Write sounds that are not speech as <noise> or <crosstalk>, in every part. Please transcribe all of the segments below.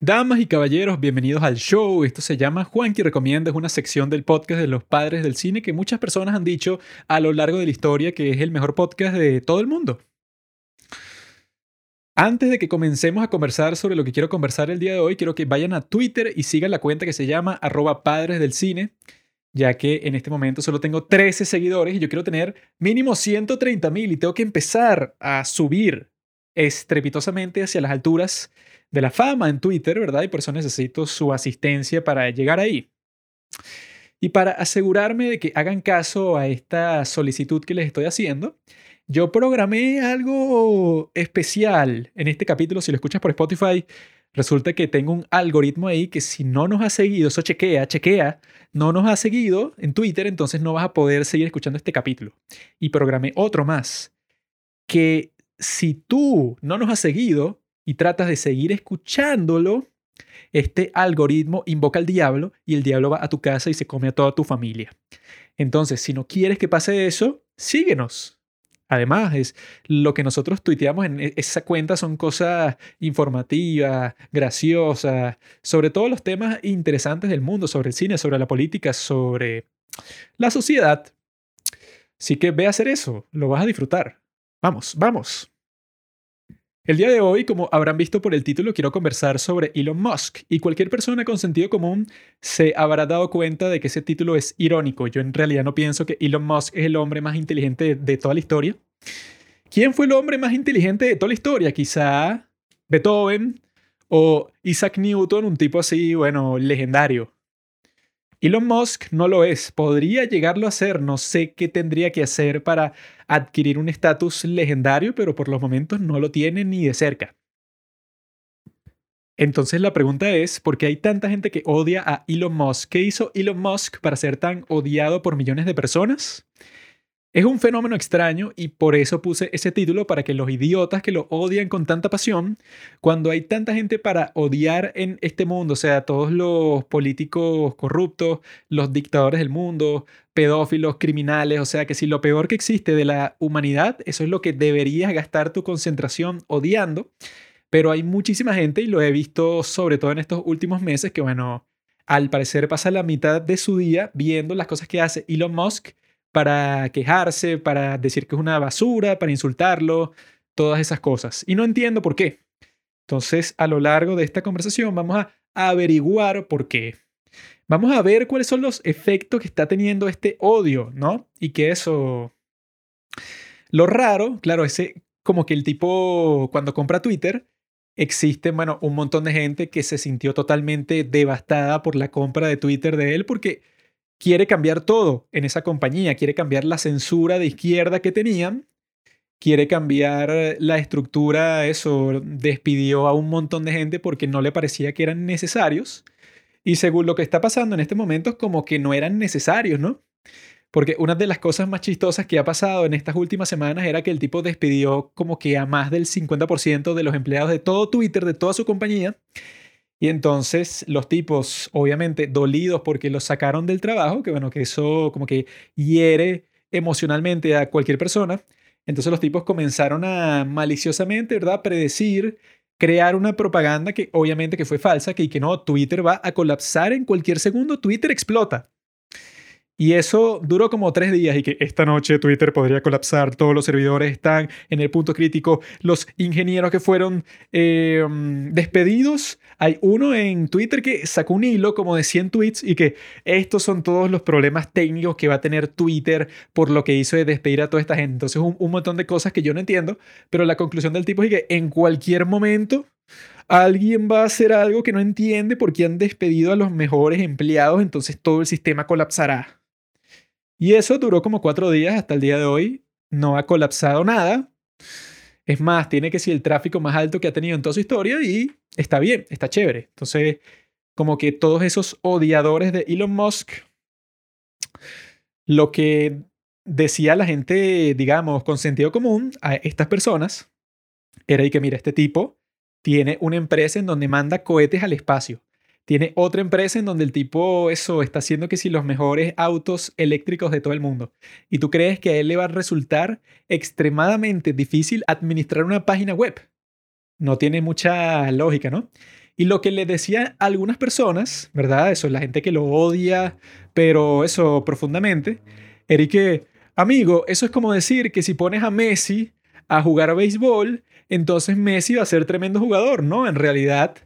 Damas y caballeros, bienvenidos al show. Esto se llama Juanqui Recomienda, es una sección del podcast de los padres del cine que muchas personas han dicho a lo largo de la historia que es el mejor podcast de todo el mundo. Antes de que comencemos a conversar sobre lo que quiero conversar el día de hoy, quiero que vayan a Twitter y sigan la cuenta que se llama arroba padres del cine, ya que en este momento solo tengo 13 seguidores y yo quiero tener mínimo 130 mil y tengo que empezar a subir estrepitosamente hacia las alturas de la fama en Twitter, ¿verdad? Y por eso necesito su asistencia para llegar ahí. Y para asegurarme de que hagan caso a esta solicitud que les estoy haciendo, yo programé algo especial en este capítulo. Si lo escuchas por Spotify, resulta que tengo un algoritmo ahí que si no nos ha seguido, eso chequea, chequea, no nos ha seguido en Twitter, entonces no vas a poder seguir escuchando este capítulo. Y programé otro más, que si tú no nos has seguido, y tratas de seguir escuchándolo, este algoritmo invoca al diablo y el diablo va a tu casa y se come a toda tu familia. Entonces, si no quieres que pase eso, síguenos. Además, es lo que nosotros tuiteamos en e-, esa cuenta son cosas informativas, graciosas, sobre todos los temas interesantes del mundo, sobre el cine, sobre la política, sobre la sociedad. Así que ve a hacer eso, lo vas a disfrutar. Vamos, vamos. El día de hoy, como habrán visto por el título, quiero conversar sobre Elon Musk y cualquier persona con sentido común se habrá dado cuenta de que ese título es irónico. Yo en realidad no pienso que Elon Musk es el hombre más inteligente de toda la historia. ¿Quién fue el hombre más inteligente de toda la historia? Quizá Beethoven o Isaac Newton, un tipo así, bueno, legendario. Elon Musk no lo es, podría llegarlo a ser, no sé qué tendría que hacer para adquirir un estatus legendario, pero por los momentos no lo tiene ni de cerca. Entonces la pregunta es, ¿por qué hay tanta gente que odia a Elon Musk? ¿Qué hizo Elon Musk para ser tan odiado por millones de personas? Es un fenómeno extraño y por eso puse ese título para que los idiotas que lo odian con tanta pasión, cuando hay tanta gente para odiar en este mundo, o sea, todos los políticos corruptos, los dictadores del mundo, pedófilos, criminales, o sea, que si lo peor que existe de la humanidad, eso es lo que deberías gastar tu concentración odiando, pero hay muchísima gente y lo he visto sobre todo en estos últimos meses que, bueno, al parecer pasa la mitad de su día viendo las cosas que hace Elon Musk para quejarse, para decir que es una basura, para insultarlo, todas esas cosas. Y no entiendo por qué. Entonces, a lo largo de esta conversación vamos a averiguar por qué. Vamos a ver cuáles son los efectos que está teniendo este odio, ¿no? Y que eso... Lo raro, claro, ese como que el tipo cuando compra Twitter, existe, bueno, un montón de gente que se sintió totalmente devastada por la compra de Twitter de él porque quiere cambiar todo en esa compañía, quiere cambiar la censura de izquierda que tenían, quiere cambiar la estructura, eso, despidió a un montón de gente porque no le parecía que eran necesarios. Y según lo que está pasando en este momento como que no eran necesarios, ¿no? Porque una de las cosas más chistosas que ha pasado en estas últimas semanas era que el tipo despidió como que a más del 50% de los empleados de todo Twitter, de toda su compañía, y entonces los tipos, obviamente, dolidos porque los sacaron del trabajo, que bueno, que eso como que hiere emocionalmente a cualquier persona. Entonces los tipos comenzaron a maliciosamente, ¿verdad?, predecir, crear una propaganda que obviamente que fue falsa, que, que no, Twitter va a colapsar en cualquier segundo, Twitter explota. Y eso duró como tres días y que esta noche Twitter podría colapsar, todos los servidores están en el punto crítico, los ingenieros que fueron eh, despedidos, hay uno en Twitter que sacó un hilo como de 100 tweets y que estos son todos los problemas técnicos que va a tener Twitter por lo que hizo de despedir a toda esta gente. Entonces un, un montón de cosas que yo no entiendo, pero la conclusión del tipo es que en cualquier momento alguien va a hacer algo que no entiende porque han despedido a los mejores empleados, entonces todo el sistema colapsará. Y eso duró como cuatro días hasta el día de hoy. No ha colapsado nada. Es más, tiene que ser el tráfico más alto que ha tenido en toda su historia y está bien, está chévere. Entonces, como que todos esos odiadores de Elon Musk, lo que decía la gente, digamos, con sentido común a estas personas, era que, mira, este tipo tiene una empresa en donde manda cohetes al espacio tiene otra empresa en donde el tipo eso está haciendo que si los mejores autos eléctricos de todo el mundo. Y tú crees que a él le va a resultar extremadamente difícil administrar una página web. No tiene mucha lógica, ¿no? Y lo que le decía algunas personas, ¿verdad? Eso, la gente que lo odia, pero eso profundamente, era que, amigo, eso es como decir que si pones a Messi a jugar a béisbol, entonces Messi va a ser tremendo jugador, ¿no? En realidad,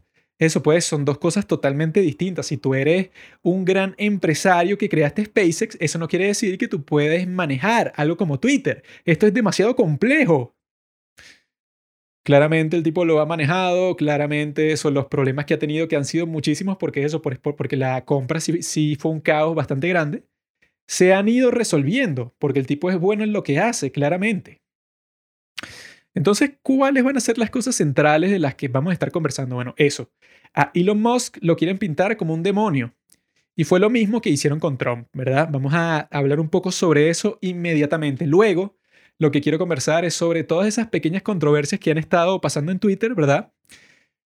eso pues son dos cosas totalmente distintas. Si tú eres un gran empresario que creaste SpaceX, eso no quiere decir que tú puedes manejar algo como Twitter. Esto es demasiado complejo. Claramente el tipo lo ha manejado, claramente son los problemas que ha tenido, que han sido muchísimos, porque eso, porque la compra sí, sí fue un caos bastante grande, se han ido resolviendo, porque el tipo es bueno en lo que hace, claramente. Entonces, ¿cuáles van a ser las cosas centrales de las que vamos a estar conversando? Bueno, eso. A Elon Musk lo quieren pintar como un demonio. Y fue lo mismo que hicieron con Trump, ¿verdad? Vamos a hablar un poco sobre eso inmediatamente. Luego, lo que quiero conversar es sobre todas esas pequeñas controversias que han estado pasando en Twitter, ¿verdad?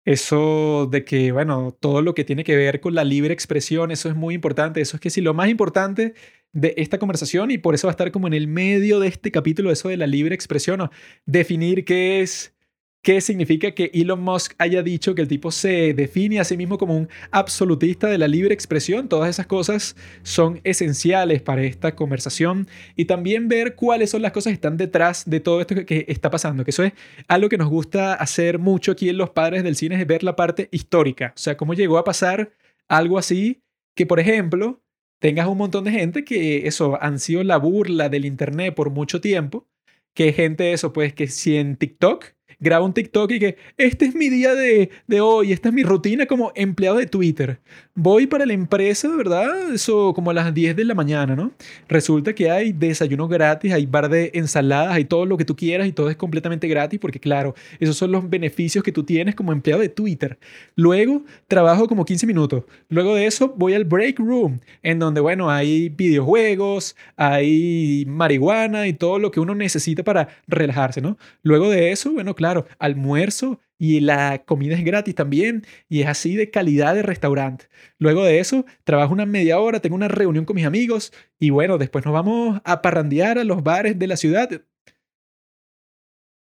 Eso de que, bueno, todo lo que tiene que ver con la libre expresión, eso es muy importante. Eso es que sí, lo más importante de esta conversación y por eso va a estar como en el medio de este capítulo, eso de la libre expresión, o definir qué es, qué significa que Elon Musk haya dicho que el tipo se define a sí mismo como un absolutista de la libre expresión. Todas esas cosas son esenciales para esta conversación y también ver cuáles son las cosas que están detrás de todo esto que, está pasando, que eso es algo que nos gusta hacer mucho aquí en Los Padres del Cine, es ver la parte histórica, o sea, cómo llegó a pasar algo así que, por ejemplo, tengas un montón de gente que eso han sido la burla del internet por mucho tiempo, que gente eso pues que si en TikTok graba un TikTok y que este es mi día de, de, hoy, esta es mi rutina como empleado de Twitter. Voy para la empresa, ¿verdad? Eso como a las 10 de la mañana, ¿no? Resulta que hay desayunos gratis, hay bar de ensaladas, hay todo lo que tú quieras y todo es completamente gratis porque claro, esos son los beneficios que tú tienes como empleado de Twitter. Luego trabajo como 15 minutos. Luego de eso voy al break room, en donde, bueno, hay videojuegos, hay marihuana y todo lo que uno necesita para relajarse, ¿no? Luego de eso, bueno, claro claro, almuerzo y la comida es gratis también y es así de calidad de restaurante. Luego de eso, trabajo una media hora, tengo una reunión con mis amigos y bueno, después nos vamos a parrandear a los bares de la ciudad.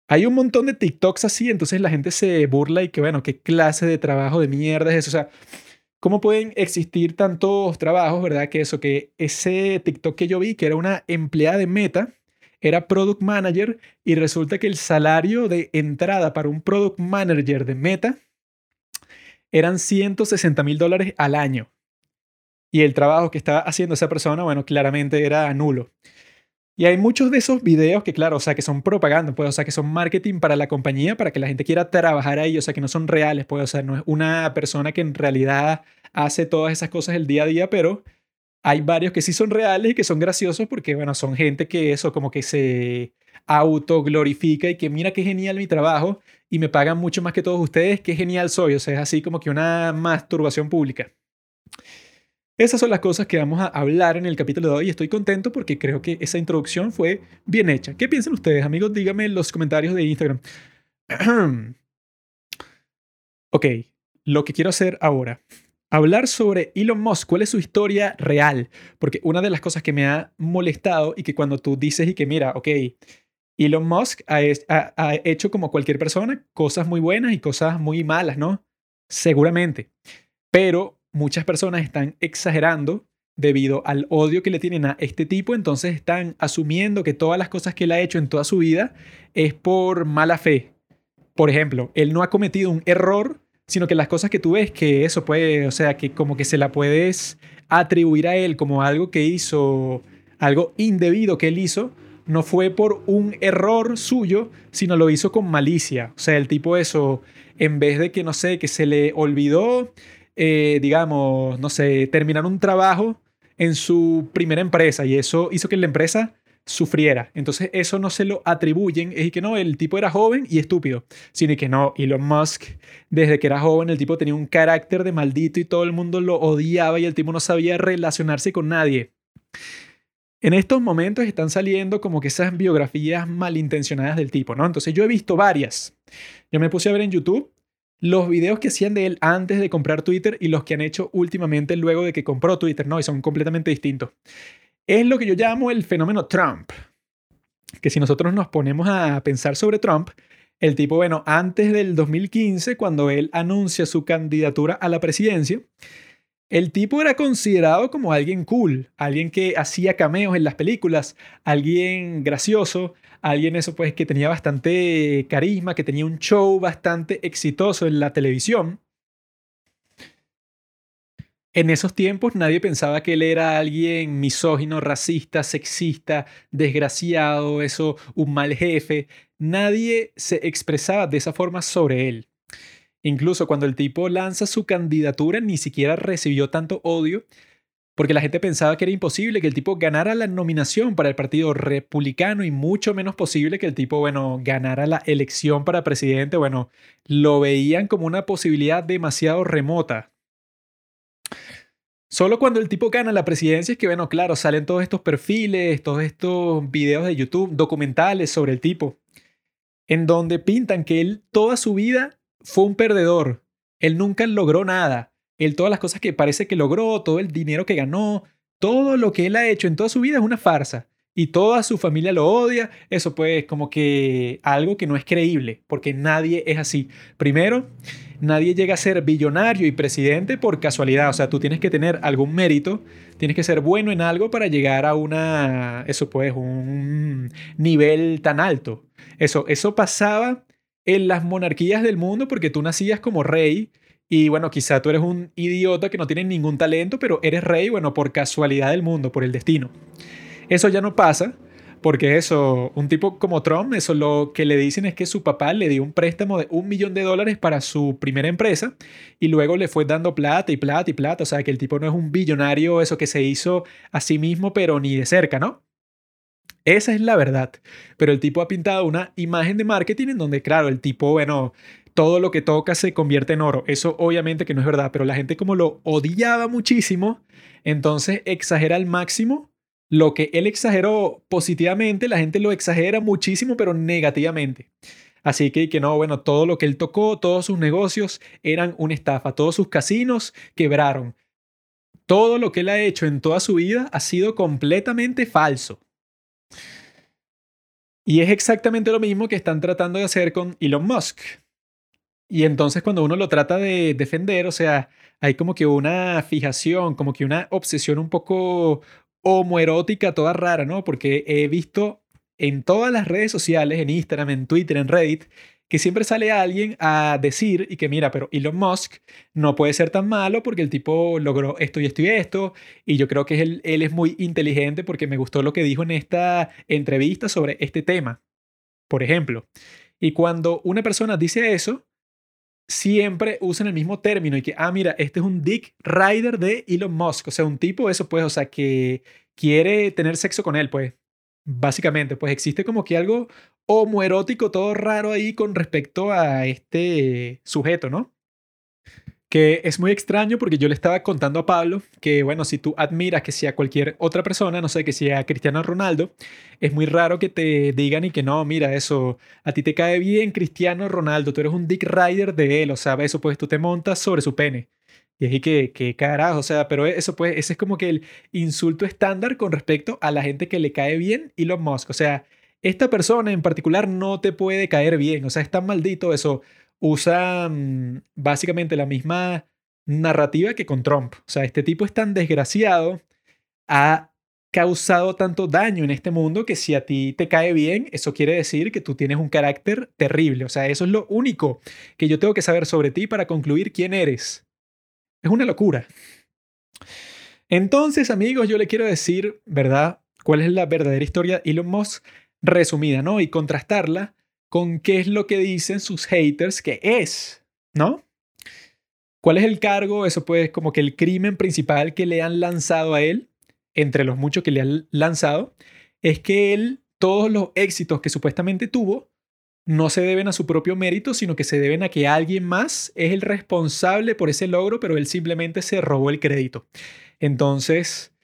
Hay un montón de TikToks así, entonces la gente se burla y que bueno, qué clase de trabajo de mierda es eso. O sea, ¿cómo pueden existir tantos trabajos, verdad? Que eso, que ese TikTok que yo vi, que era una empleada de Meta, era product manager y resulta que el salario de entrada para un product manager de Meta eran 160 mil dólares al año. Y el trabajo que estaba haciendo esa persona, bueno, claramente era nulo. Y hay muchos de esos videos que, claro, o sea, que son propaganda, pues, o sea, que son marketing para la compañía, para que la gente quiera trabajar ahí, o sea, que no son reales, pues, o sea, no es una persona que en realidad hace todas esas cosas el día a día, pero hay varios que sí son reales y que son graciosos porque, bueno, son gente que eso como que se autoglorifica y que mira qué genial mi trabajo y me pagan mucho más que todos ustedes, qué genial soy. O sea, es así como que una masturbación pública. Esas son las cosas que vamos a hablar en el capítulo de hoy. Estoy contento porque creo que esa introducción fue bien hecha. ¿Qué piensan ustedes, amigos? Díganme en los comentarios de Instagram. <clears throat> ok, lo que quiero hacer ahora hablar sobre Elon Musk, cuál es su historia real, porque una de las cosas que me ha molestado y que cuando tú dices y que mira, ok, Elon Musk ha, hecho como cualquier persona cosas muy buenas y cosas muy malas, ¿no? Seguramente, pero muchas personas están exagerando debido al odio que le tienen a este tipo, entonces están asumiendo que todas las cosas que él ha hecho en toda su vida es por mala fe. Por ejemplo, él no ha cometido un error sino que las cosas que tú ves que eso puede, o sea, que como que se la puedes atribuir a él como algo que hizo, algo indebido que él hizo, no fue por un error suyo, sino lo hizo con malicia. O sea, el tipo eso, en vez de que, no sé, que se le olvidó, eh, digamos, no sé, terminar un trabajo en su primera empresa y eso hizo que la empresa sufriera. Entonces eso no se lo atribuyen, es que no, el tipo era joven y estúpido, sino que no, Elon Musk, desde que era joven, el tipo tenía un carácter de maldito y todo el mundo lo odiaba y el tipo no sabía relacionarse con nadie. En estos momentos están saliendo como que esas biografías malintencionadas del tipo, ¿no? Entonces yo he visto varias. Yo me puse a ver en YouTube los videos que hacían de él antes de comprar Twitter y los que han hecho últimamente luego de que compró Twitter, ¿no? Y son completamente distintos es lo que yo llamo el fenómeno Trump. Que si nosotros nos ponemos a pensar sobre Trump, El tipo, bueno, antes del 2015, cuando él anuncia su candidatura a la presidencia, el tipo era considerado como alguien cool, alguien que hacía cameos en las películas, alguien gracioso, alguien eso pues que tenía bastante carisma, que tenía un show bastante exitoso en la televisión. En esos tiempos nadie pensaba que él era alguien misógino, racista, sexista, desgraciado, eso, un mal jefe. Nadie se expresaba de esa forma sobre él. Incluso cuando el tipo lanza su candidatura ni siquiera recibió tanto odio porque la gente pensaba que era imposible que el tipo ganara la nominación para el Partido Republicano y mucho menos posible que el tipo, bueno, ganara la elección para presidente. Bueno, lo veían como una posibilidad demasiado remota. Solo cuando el tipo gana la presidencia es que, bueno, claro, salen todos estos perfiles, todos estos videos de YouTube, documentales sobre el tipo, en donde pintan que él toda su vida fue un perdedor. Él nunca logró nada. Él todas las cosas que parece que logró, todo el dinero que ganó, todo lo que él ha hecho en toda su vida es una farsa. Y toda su familia lo odia. Eso pues como que algo que no es creíble, porque nadie es así. Primero, nadie llega a ser billonario y presidente por casualidad. O sea, tú tienes que tener algún mérito, tienes que ser bueno en algo para llegar a una, eso pues, un nivel tan alto. Eso, eso pasaba en las monarquías del mundo porque tú nacías como rey y bueno, quizá tú eres un idiota que no tiene ningún talento, pero eres rey, bueno, por casualidad del mundo, por el destino. Eso ya no pasa porque eso, un tipo como Trump, eso lo que le dicen es que su papá le dio un préstamo de un millón de dólares para su primera empresa y luego le fue dando plata y plata y plata. O sea, que el tipo no es un billonario, eso que se hizo a sí mismo, pero ni de cerca, ¿no? Esa es la verdad. Pero el tipo ha pintado una imagen de marketing en donde, claro, el tipo, bueno, todo lo que toca se convierte en oro. Eso obviamente que no es verdad, pero la gente como lo odiaba muchísimo, entonces exagera al máximo lo que él exageró positivamente, la gente lo exagera muchísimo, pero negativamente. Así que, que no, bueno, todo lo que él tocó, todos sus negocios eran una estafa, todos sus casinos quebraron. Todo lo que él ha hecho en toda su vida ha sido completamente falso. Y es exactamente lo mismo que están tratando de hacer con Elon Musk. Y entonces cuando uno lo trata de defender, o sea, hay como que una fijación, como que una obsesión un poco homoerótica toda rara, ¿no? Porque he visto en todas las redes sociales, en Instagram, en Twitter, en Reddit, que siempre sale alguien a decir y que mira, pero Elon Musk no puede ser tan malo porque el tipo logró esto y esto y esto, y yo creo que él, él es muy inteligente porque me gustó lo que dijo en esta entrevista sobre este tema, por ejemplo. Y cuando una persona dice eso, siempre usan el mismo término y que, ah, mira, este es un Dick Rider de Elon Musk, o sea, un tipo, eso pues, o sea, que quiere tener sexo con él, pues, básicamente, pues existe como que algo homoerótico todo raro ahí con respecto a este sujeto, ¿no? Que es muy extraño porque yo le estaba contando a Pablo que, bueno, si tú admiras que sea cualquier otra persona, no sé, que sea Cristiano Ronaldo, es muy raro que te digan y que no, mira, eso, a ti te cae bien Cristiano Ronaldo, tú eres un dick rider de él, o sea, eso pues tú te montas sobre su pene. Y es que, que carajo, o sea, pero eso pues, ese es como que el insulto estándar con respecto a la gente que le cae bien Elon Musk, o sea, esta persona en particular no te puede caer bien, o sea, es tan maldito eso usa mm, básicamente la misma narrativa que con Trump. O sea, este tipo es tan desgraciado, ha causado tanto daño en este mundo que si a ti te cae bien, eso quiere decir que tú tienes un carácter terrible. O sea, eso es lo único que yo tengo que saber sobre ti para concluir quién eres. Es una locura. Entonces, amigos, yo le quiero decir, ¿verdad? ¿Cuál es la verdadera historia de Elon Musk resumida, ¿no? Y contrastarla con qué es lo que dicen sus haters que es, ¿no? ¿Cuál es el cargo? Eso pues como que el crimen principal que le han lanzado a él, entre los muchos que le han lanzado, es que él, todos los éxitos que supuestamente tuvo, no se deben a su propio mérito, sino que se deben a que alguien más es el responsable por ese logro, pero él simplemente se robó el crédito. Entonces,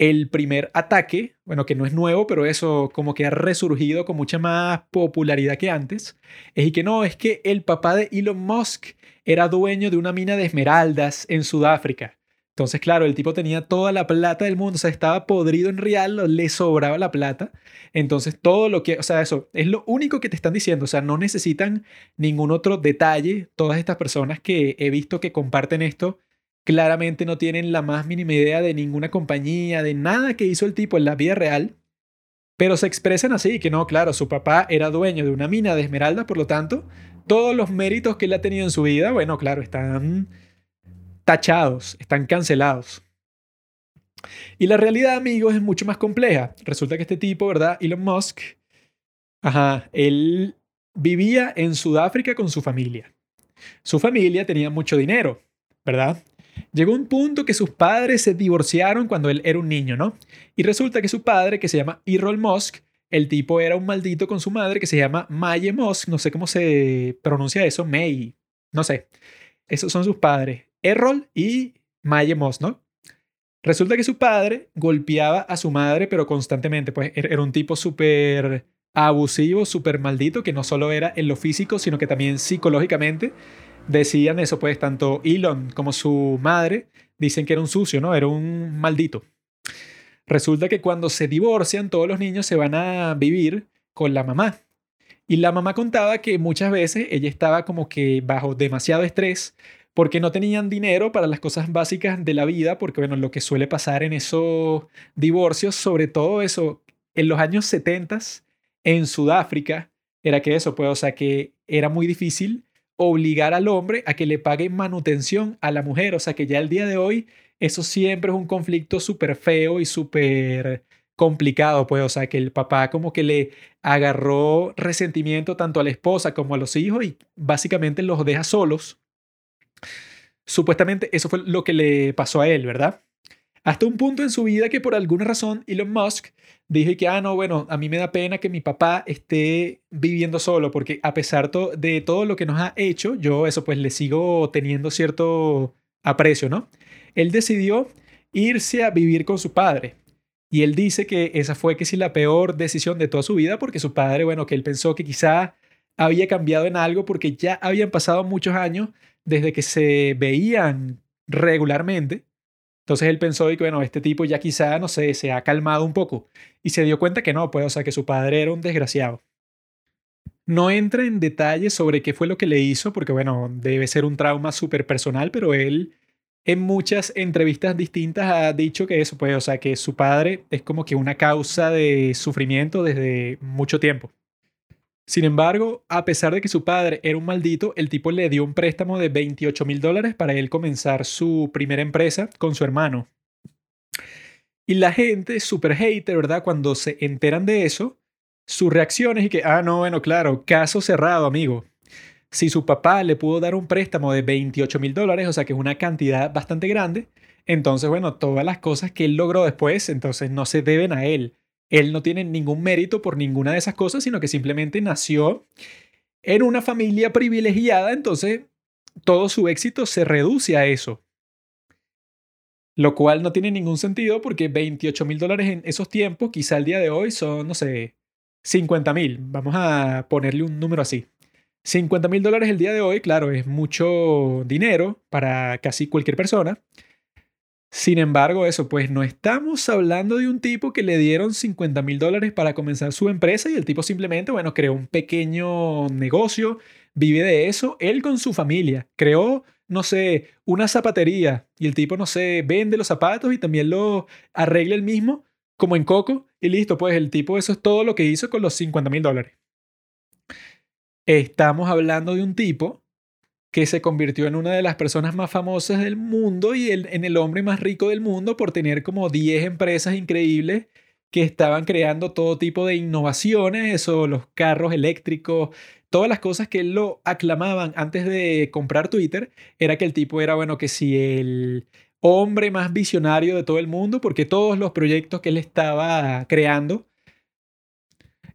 el primer ataque, bueno, que no es nuevo, pero eso como que ha resurgido con mucha más popularidad que antes, es que no, es que el papá de Elon Musk era dueño de una mina de esmeraldas en Sudáfrica. Entonces, claro, el tipo tenía toda la plata del mundo, o sea, estaba podrido en real, le sobraba la plata. Entonces, todo lo que, o sea, eso es lo único que te están diciendo, o sea, no necesitan ningún otro detalle. Todas estas personas que he visto que comparten esto, claramente no tienen la más mínima idea de ninguna compañía, de nada que hizo el tipo en la vida real, pero se expresan así, que no, claro, su papá era dueño de una mina de esmeralda, por lo tanto, todos los méritos que él ha tenido en su vida, bueno, claro, están tachados, están cancelados. Y la realidad, amigos, es mucho más compleja. Resulta que este tipo, ¿verdad? Elon Musk, ajá, él vivía en Sudáfrica con su familia. Su familia tenía mucho dinero, ¿verdad? Llegó un punto que sus padres se divorciaron cuando él era un niño, ¿no? Y resulta que su padre, que se llama Errol Musk, el tipo era un maldito con su madre que se llama Maye Musk, no sé cómo se pronuncia eso, May, no sé. Esos son sus padres, Errol y Maye Musk, ¿no? Resulta que su padre golpeaba a su madre, pero constantemente, pues er-, era un tipo súper abusivo, súper maldito, que no solo era en lo físico, sino que también psicológicamente decían eso, pues tanto Elon como su madre dicen que era un sucio, ¿no? Era un maldito. Resulta que cuando se divorcian, todos los niños se van a vivir con la mamá. Y la mamá contaba que muchas veces ella estaba como que bajo demasiado estrés porque no tenían dinero para las cosas básicas de la vida, porque bueno, lo que suele pasar en esos divorcios, sobre todo eso, en los años 70 en Sudáfrica, era que eso, pues, o sea, que era muy difícil obligar al hombre a que le pague manutención a la mujer. O sea que ya el día de hoy eso siempre es un conflicto súper feo y súper complicado, pues, o sea, que el papá como que le agarró resentimiento tanto a la esposa como a los hijos y básicamente los deja solos. Supuestamente eso fue lo que le pasó a él, ¿verdad? Hasta un punto en su vida que por alguna razón Elon Musk dijo que, ah, no, bueno, a mí me da pena que mi papá esté viviendo solo, porque a pesar de todo lo que nos ha hecho, yo eso pues le sigo teniendo cierto aprecio, ¿no? Él decidió irse a vivir con su padre. Y él dice que esa fue que sí la peor decisión de toda su vida, porque su padre, bueno, que él pensó que quizá había cambiado en algo porque ya habían pasado muchos años desde que se veían regularmente entonces él pensó que, bueno, este tipo ya quizá, no sé, se ha calmado un poco y se dio cuenta que no, pues, o sea, que su padre era un desgraciado. No entra en detalles sobre qué fue lo que le hizo, porque, bueno, debe ser un trauma súper personal, pero él en muchas entrevistas distintas ha dicho que eso, pues, o sea, que su padre es como que una causa de sufrimiento desde mucho tiempo. Sin embargo, a pesar de que su padre era un maldito, el tipo le dio un préstamo de 28 mil dólares para él comenzar su primera empresa con su hermano. Y la gente, super hater, ¿verdad? Cuando se enteran de eso, su reacción es que, ah, no, bueno, claro, caso cerrado, amigo. Si su papá le pudo dar un préstamo de 28 mil dólares, o sea que es una cantidad bastante grande, entonces, bueno, todas las cosas que él logró después, entonces no se deben a él. Él no tiene ningún mérito por ninguna de esas cosas, sino que simplemente nació en una familia privilegiada, entonces todo su éxito se reduce a eso. Lo cual no tiene ningún sentido porque 28 mil dólares en esos tiempos, quizá el día de hoy son, no sé, 50 mil. Vamos a ponerle un número así. 50 mil dólares el día de hoy, claro, es mucho dinero para casi cualquier persona. Sin embargo, eso, pues no estamos hablando de un tipo que le dieron 50 mil dólares para comenzar su empresa y el tipo simplemente, bueno, creó un pequeño negocio, vive de eso, él con su familia, creó, no sé, una zapatería y el tipo, no sé, vende los zapatos y también lo arregla él mismo, como en Coco, y listo, pues el tipo, eso es todo lo que hizo con los 50 mil dólares. Estamos hablando de un tipo que se convirtió en una de las personas más famosas del mundo y en el hombre más rico del mundo por tener como 10 empresas increíbles que estaban creando todo tipo de innovaciones, eso, los carros eléctricos, todas las cosas que lo aclamaban antes de comprar Twitter, era que el tipo era, bueno, que si el hombre más visionario de todo el mundo, porque todos los proyectos que él estaba creando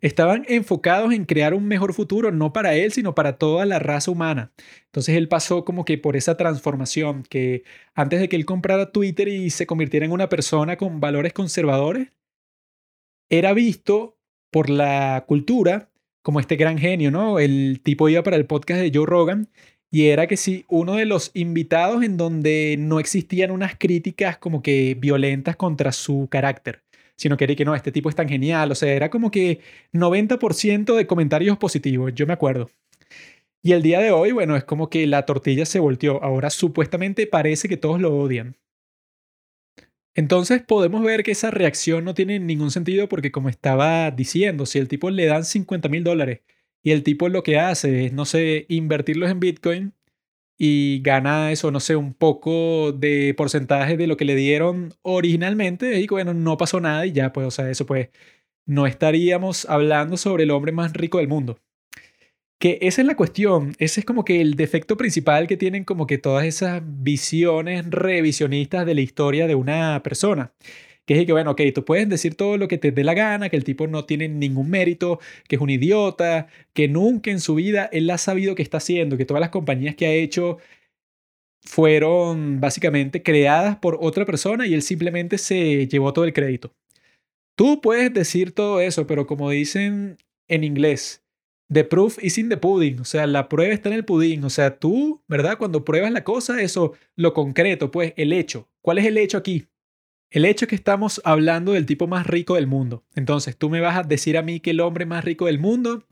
estaban enfocados en crear un mejor futuro, no para él, sino para toda la raza humana. Entonces él pasó como que por esa transformación, que antes de que él comprara Twitter y se convirtiera en una persona con valores conservadores, era visto por la cultura como este gran genio, ¿no? El tipo iba para el podcast de Joe Rogan y era que sí, uno de los invitados en donde no existían unas críticas como que violentas contra su carácter, sino que era que no, este tipo es tan genial, o sea, era como que 90% de comentarios positivos, yo me acuerdo. Y el día de hoy, bueno, es como que la tortilla se volteó, ahora supuestamente parece que todos lo odian. Entonces podemos ver que esa reacción no tiene ningún sentido porque como estaba diciendo, si el tipo le dan 50 mil dólares y el tipo lo que hace es, no sé, invertirlos en Bitcoin y gana eso, no sé, un poco de porcentaje de lo que le dieron originalmente. Y bueno, no pasó nada y ya, pues, o sea, eso pues, no estaríamos hablando sobre el hombre más rico del mundo. Que esa es la cuestión, ese es como que el defecto principal que tienen como que todas esas visiones revisionistas de la historia de una persona que es que, bueno, ok, tú puedes decir todo lo que te dé la gana, que el tipo no tiene ningún mérito, que es un idiota, que nunca en su vida él ha sabido qué está haciendo, que todas las compañías que ha hecho fueron básicamente creadas por otra persona y él simplemente se llevó todo el crédito. Tú puedes decir todo eso, pero como dicen en inglés, the proof is in the pudding, o sea, la prueba está en el pudín, o sea, tú, ¿verdad? Cuando pruebas la cosa, eso, lo concreto, pues el hecho. ¿Cuál es el hecho aquí? El hecho es que estamos hablando del tipo más rico del mundo. Entonces, tú me vas a decir a mí que el hombre más rico del mundo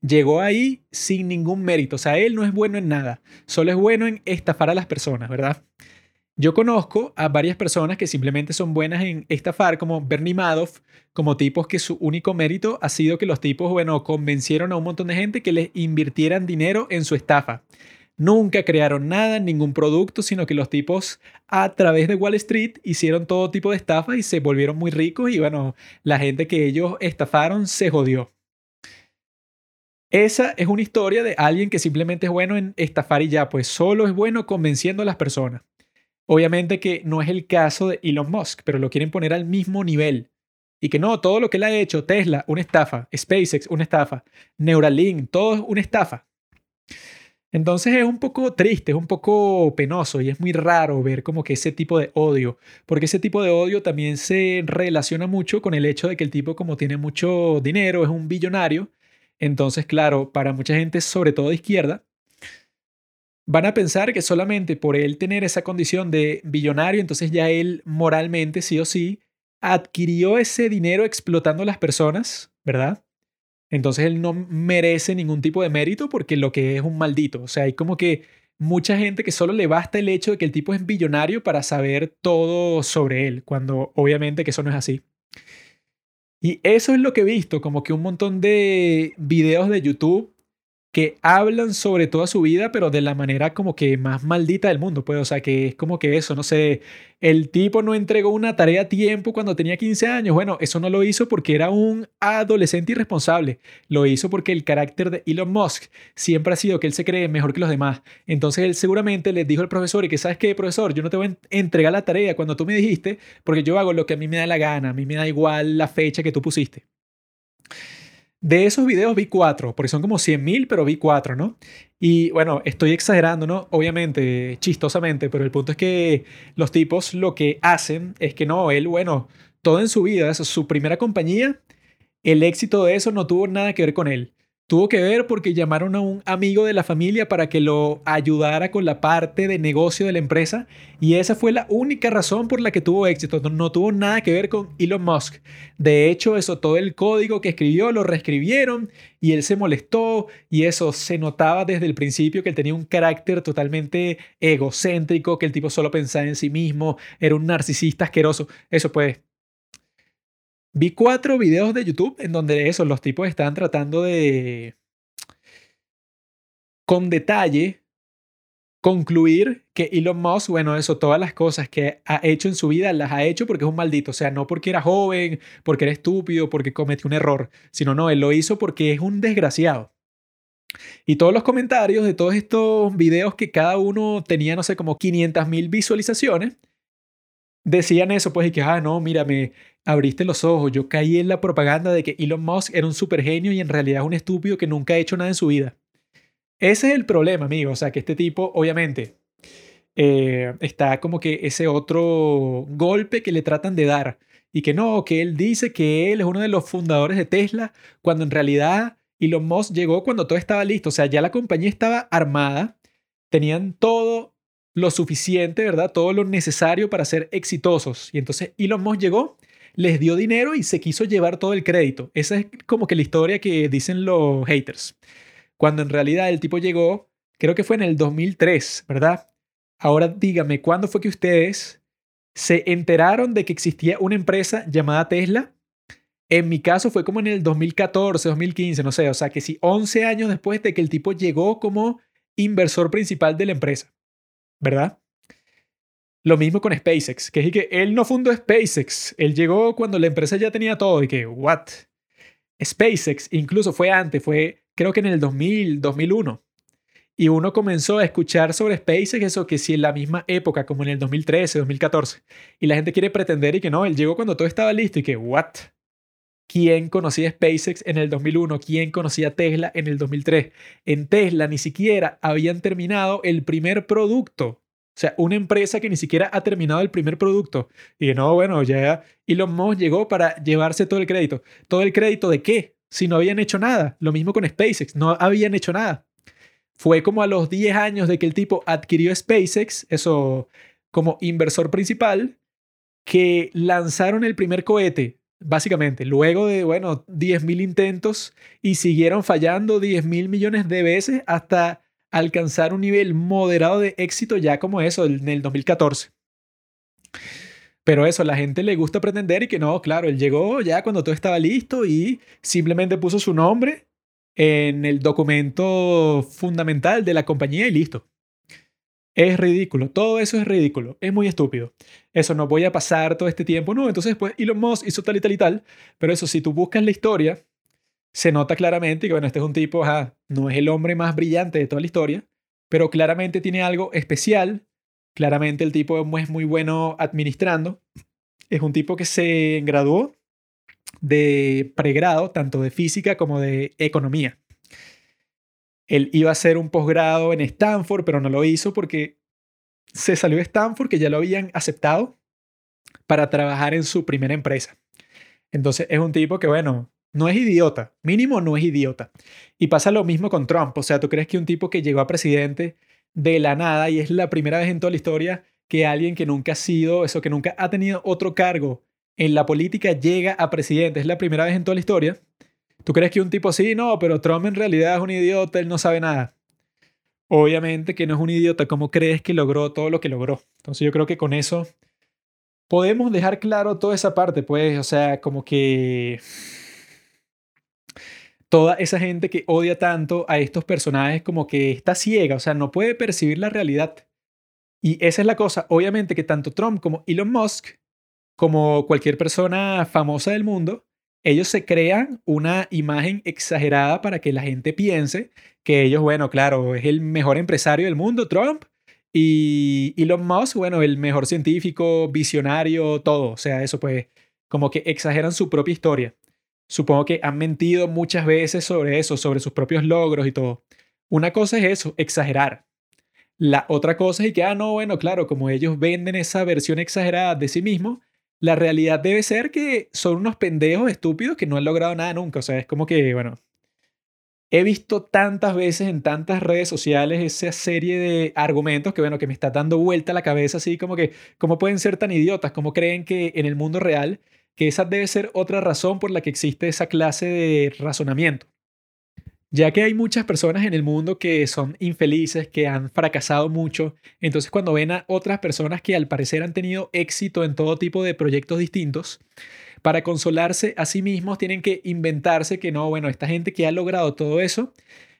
llegó ahí sin ningún mérito. O sea, él no es bueno en nada. Solo es bueno en estafar a las personas, ¿verdad? Yo conozco a varias personas que simplemente son buenas en estafar, como Bernie Madoff, como tipos que su único mérito ha sido que los tipos, bueno, convencieron a un montón de gente que les invirtieran dinero en su estafa. Nunca crearon nada, ningún producto, sino que los tipos a través de Wall Street hicieron todo tipo de estafa y se volvieron muy ricos y bueno, la gente que ellos estafaron se jodió. Esa es una historia de alguien que simplemente es bueno en estafar y ya, pues solo es bueno convenciendo a las personas. Obviamente que no es el caso de Elon Musk, pero lo quieren poner al mismo nivel. Y que no, todo lo que él ha hecho, Tesla, una estafa, SpaceX, una estafa, Neuralink, todo es una estafa. Entonces es un poco triste, es un poco penoso y es muy raro ver como que ese tipo de odio, porque ese tipo de odio también se relaciona mucho con el hecho de que el tipo como tiene mucho dinero, es un billonario, entonces claro, para mucha gente, sobre todo de izquierda, van a pensar que solamente por él tener esa condición de billonario, entonces ya él moralmente sí o sí adquirió ese dinero explotando a las personas, ¿verdad? Entonces él no merece ningún tipo de mérito porque lo que es un maldito. O sea, hay como que mucha gente que solo le basta el hecho de que el tipo es billonario para saber todo sobre él, cuando obviamente que eso no es así. Y eso es lo que he visto, como que un montón de videos de YouTube que hablan sobre toda su vida, pero de la manera como que más maldita del mundo, pues, o sea, que es como que eso, no sé, el tipo no entregó una tarea a tiempo cuando tenía 15 años, bueno, eso no lo hizo porque era un adolescente irresponsable, lo hizo porque el carácter de Elon Musk siempre ha sido que él se cree mejor que los demás, entonces él seguramente le dijo al profesor, y que sabes qué, profesor, yo no te voy a entregar la tarea cuando tú me dijiste, porque yo hago lo que a mí me da la gana, a mí me da igual la fecha que tú pusiste. De esos videos vi cuatro, porque son como 100.000, pero vi cuatro, ¿no? Y bueno, estoy exagerando, ¿no? Obviamente, chistosamente, pero el punto es que los tipos lo que hacen es que no, él, bueno, todo en su vida, su primera compañía, el éxito de eso no tuvo nada que ver con él. Tuvo que ver porque llamaron a un amigo de la familia para que lo ayudara con la parte de negocio de la empresa y esa fue la única razón por la que tuvo éxito. No, tuvo nada que ver con Elon Musk. De hecho, eso, todo el código que escribió lo reescribieron y él se molestó y eso se notaba desde el principio que él tenía un carácter totalmente egocéntrico, que el tipo solo pensaba en sí mismo, era un narcisista asqueroso. Eso pues Vi cuatro videos de YouTube en donde eso, los tipos están tratando de, con detalle, concluir que Elon Musk, bueno, eso, todas las cosas que ha hecho en su vida las ha hecho porque es un maldito. O sea, no porque era joven, porque era estúpido, porque cometió un error, sino no, él lo hizo porque es un desgraciado. Y todos los comentarios de todos estos videos que cada uno tenía, no sé, como 500 mil visualizaciones, decían eso, pues, y que, ah, no, mírame, abriste los ojos, yo caí en la propaganda de que Elon Musk era un super genio y en realidad es un estúpido que nunca ha hecho nada en su vida. Ese es el problema, amigo, o sea, que este tipo, obviamente, eh, está como que ese otro golpe que le tratan de dar y que no, que él dice que él es uno de los fundadores de Tesla, cuando en realidad Elon Musk llegó cuando todo estaba listo, o sea, ya la compañía estaba armada, tenían todo lo suficiente, ¿verdad? Todo lo necesario para ser exitosos. Y entonces Elon Musk llegó, les dio dinero y se quiso llevar todo el crédito. Esa es como que la historia que dicen los haters. Cuando en realidad el tipo llegó, creo que fue en el 2003, ¿verdad? Ahora dígame, ¿cuándo fue que ustedes se enteraron de que existía una empresa llamada Tesla? En mi caso fue como en el 2014, 2015, no sé, o sea que sí, 11 años después de que el tipo llegó como inversor principal de la empresa, ¿verdad? Lo mismo con SpaceX, que es que él no fundó SpaceX, él llegó cuando la empresa ya tenía todo y que, ¿what? SpaceX incluso fue antes, fue creo que en el 2000, 2001. Y uno comenzó a escuchar sobre SpaceX, eso que si en la misma época, como en el 2013, 2014. Y la gente quiere pretender y que no, él llegó cuando todo estaba listo y que, ¿what? ¿Quién conocía SpaceX en el 2001? ¿Quién conocía Tesla en el 2003? En Tesla ni siquiera habían terminado el primer producto. O sea, una empresa que ni siquiera ha terminado el primer producto. Y no, bueno, ya Elon Musk llegó para llevarse todo el crédito. ¿Todo el crédito de qué? Si no habían hecho nada. Lo mismo con SpaceX, no habían hecho nada. Fue como a los 10 años de que el tipo adquirió SpaceX, eso como inversor principal, que lanzaron el primer cohete, básicamente, luego de, bueno, 10.000 intentos y siguieron fallando 10.000 millones de veces hasta alcanzar un nivel moderado de éxito ya como eso, en el 2014. Pero eso, la gente le gusta pretender y que no, claro, él llegó ya cuando todo estaba listo y simplemente puso su nombre en el documento fundamental de la compañía y listo. Es ridículo, todo eso es ridículo, es muy estúpido. Eso no voy a pasar todo este tiempo, no, entonces pues Elon Musk hizo tal y tal y tal, pero eso si tú buscas la historia, se nota claramente que bueno, este es un tipo, no es el hombre más brillante de toda la historia, pero claramente tiene algo especial, claramente el tipo es muy bueno administrando, es un tipo que se graduó de pregrado, tanto de física como de economía. Él iba a hacer un posgrado en Stanford, pero no lo hizo porque se salió de Stanford, que ya lo habían aceptado para trabajar en su primera empresa. Entonces es un tipo que, bueno, no es idiota, mínimo no es idiota. Y pasa lo mismo con Trump, o sea, ¿tú crees que un tipo que llegó a presidente de la nada y es la primera vez en toda la historia que alguien que nunca ha sido, eso, que nunca ha tenido otro cargo en la política llega a presidente. Es la primera vez en toda la historia. ¿Tú crees que un tipo así? No, pero Trump en realidad es un idiota, él no sabe nada. Obviamente que no es un idiota. ¿Cómo crees que logró todo lo que logró? Entonces yo creo que con eso podemos dejar claro toda esa parte, pues, o sea, como que toda esa gente que odia tanto a estos personajes como que está ciega, o sea, no puede percibir la realidad. Y esa es la cosa, obviamente que tanto Trump como Elon Musk como cualquier persona famosa del mundo, ellos se crean una imagen exagerada para que la gente piense que ellos, bueno, claro, es el mejor empresario del mundo, Trump, y Elon Musk, bueno, el mejor científico, visionario, todo. O sea, eso pues como que exageran su propia historia. Supongo que han mentido muchas veces sobre eso, sobre sus propios logros y todo. Una cosa es eso, exagerar. La otra cosa es que, ah, no, bueno, claro, como ellos venden esa versión exagerada de sí mismos, la realidad debe ser que son unos pendejos estúpidos que no han logrado nada nunca. O sea, es como que, bueno, he visto tantas veces en tantas redes sociales esa serie de argumentos que, bueno, que me está dando vuelta la cabeza así como que, ¿cómo pueden ser tan idiotas? ¿Cómo creen que en el mundo real, que esa debe ser otra razón por la que existe esa clase de razonamiento? Ya que hay muchas personas en el mundo que son infelices, que han fracasado mucho, entonces cuando ven a otras personas que al parecer han tenido éxito en todo tipo de proyectos distintos, para consolarse a sí mismos tienen que inventarse que no, bueno, esta gente que ha logrado todo eso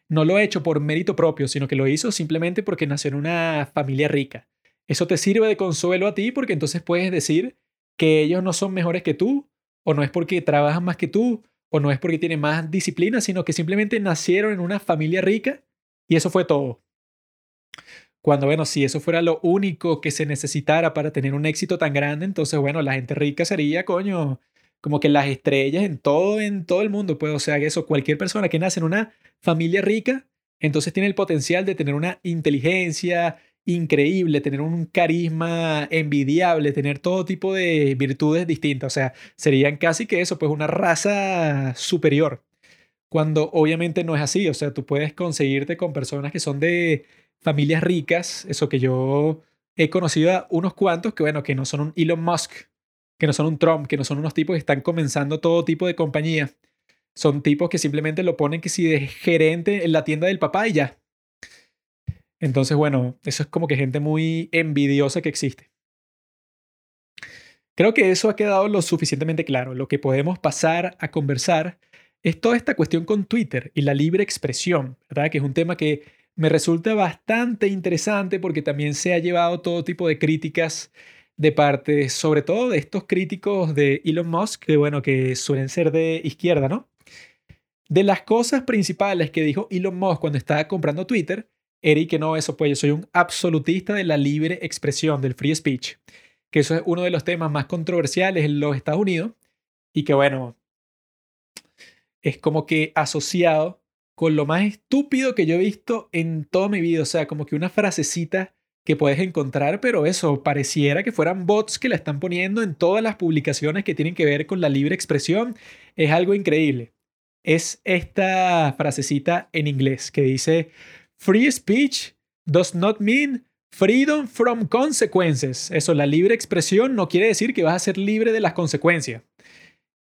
no lo ha hecho por mérito propio, sino que lo hizo simplemente porque nació en una familia rica. Eso te sirve de consuelo a ti porque entonces puedes decir que ellos no son mejores que tú, o no es porque trabajan más que tú, o no es porque tiene más disciplina, sino que simplemente nacieron en una familia rica y eso fue todo. Cuando, bueno, si eso fuera lo único que se necesitara para tener un éxito tan grande, entonces, bueno, la gente rica sería, coño, como que las estrellas en todo, en todo el mundo, pues, o sea, eso, cualquier persona que nace en una familia rica, entonces tiene el potencial de tener una inteligencia, increíble, tener un carisma envidiable, tener todo tipo de virtudes distintas. O sea, serían casi que eso, pues una raza superior. Cuando obviamente no es así. O sea, tú puedes conseguirte con personas que son de familias ricas, eso que yo he conocido a unos cuantos que, bueno, que no son un Elon Musk, que no son un Trump, que no son unos tipos que están comenzando todo tipo de compañía. Son tipos que simplemente lo ponen que si de gerente en la tienda del papá y ya. Entonces, bueno, eso es como que gente muy envidiosa que existe. Creo que eso ha quedado lo suficientemente claro. Lo que podemos pasar a conversar es toda esta cuestión con Twitter y la libre expresión, ¿verdad? Que es un tema que me resulta bastante interesante porque también se ha llevado todo tipo de críticas de parte, sobre todo de estos críticos de Elon Musk, que bueno, que suelen ser de izquierda, ¿no? De las cosas principales que dijo Elon Musk cuando estaba comprando Twitter, que no, eso pues yo soy un absolutista de la libre expresión, del free speech, que eso es uno de los temas más controversiales en los Estados Unidos y que bueno, es como que asociado con lo más estúpido que yo he visto en toda mi vida. O sea, como que una frasecita que puedes encontrar, pero eso, pareciera que fueran bots que la están poniendo en todas las publicaciones que tienen que ver con la libre expresión. Es algo increíble. Es esta frasecita en inglés que dice, Free speech does not mean freedom from consequences. Eso, la libre expresión no quiere decir que vas a ser libre de las consecuencias.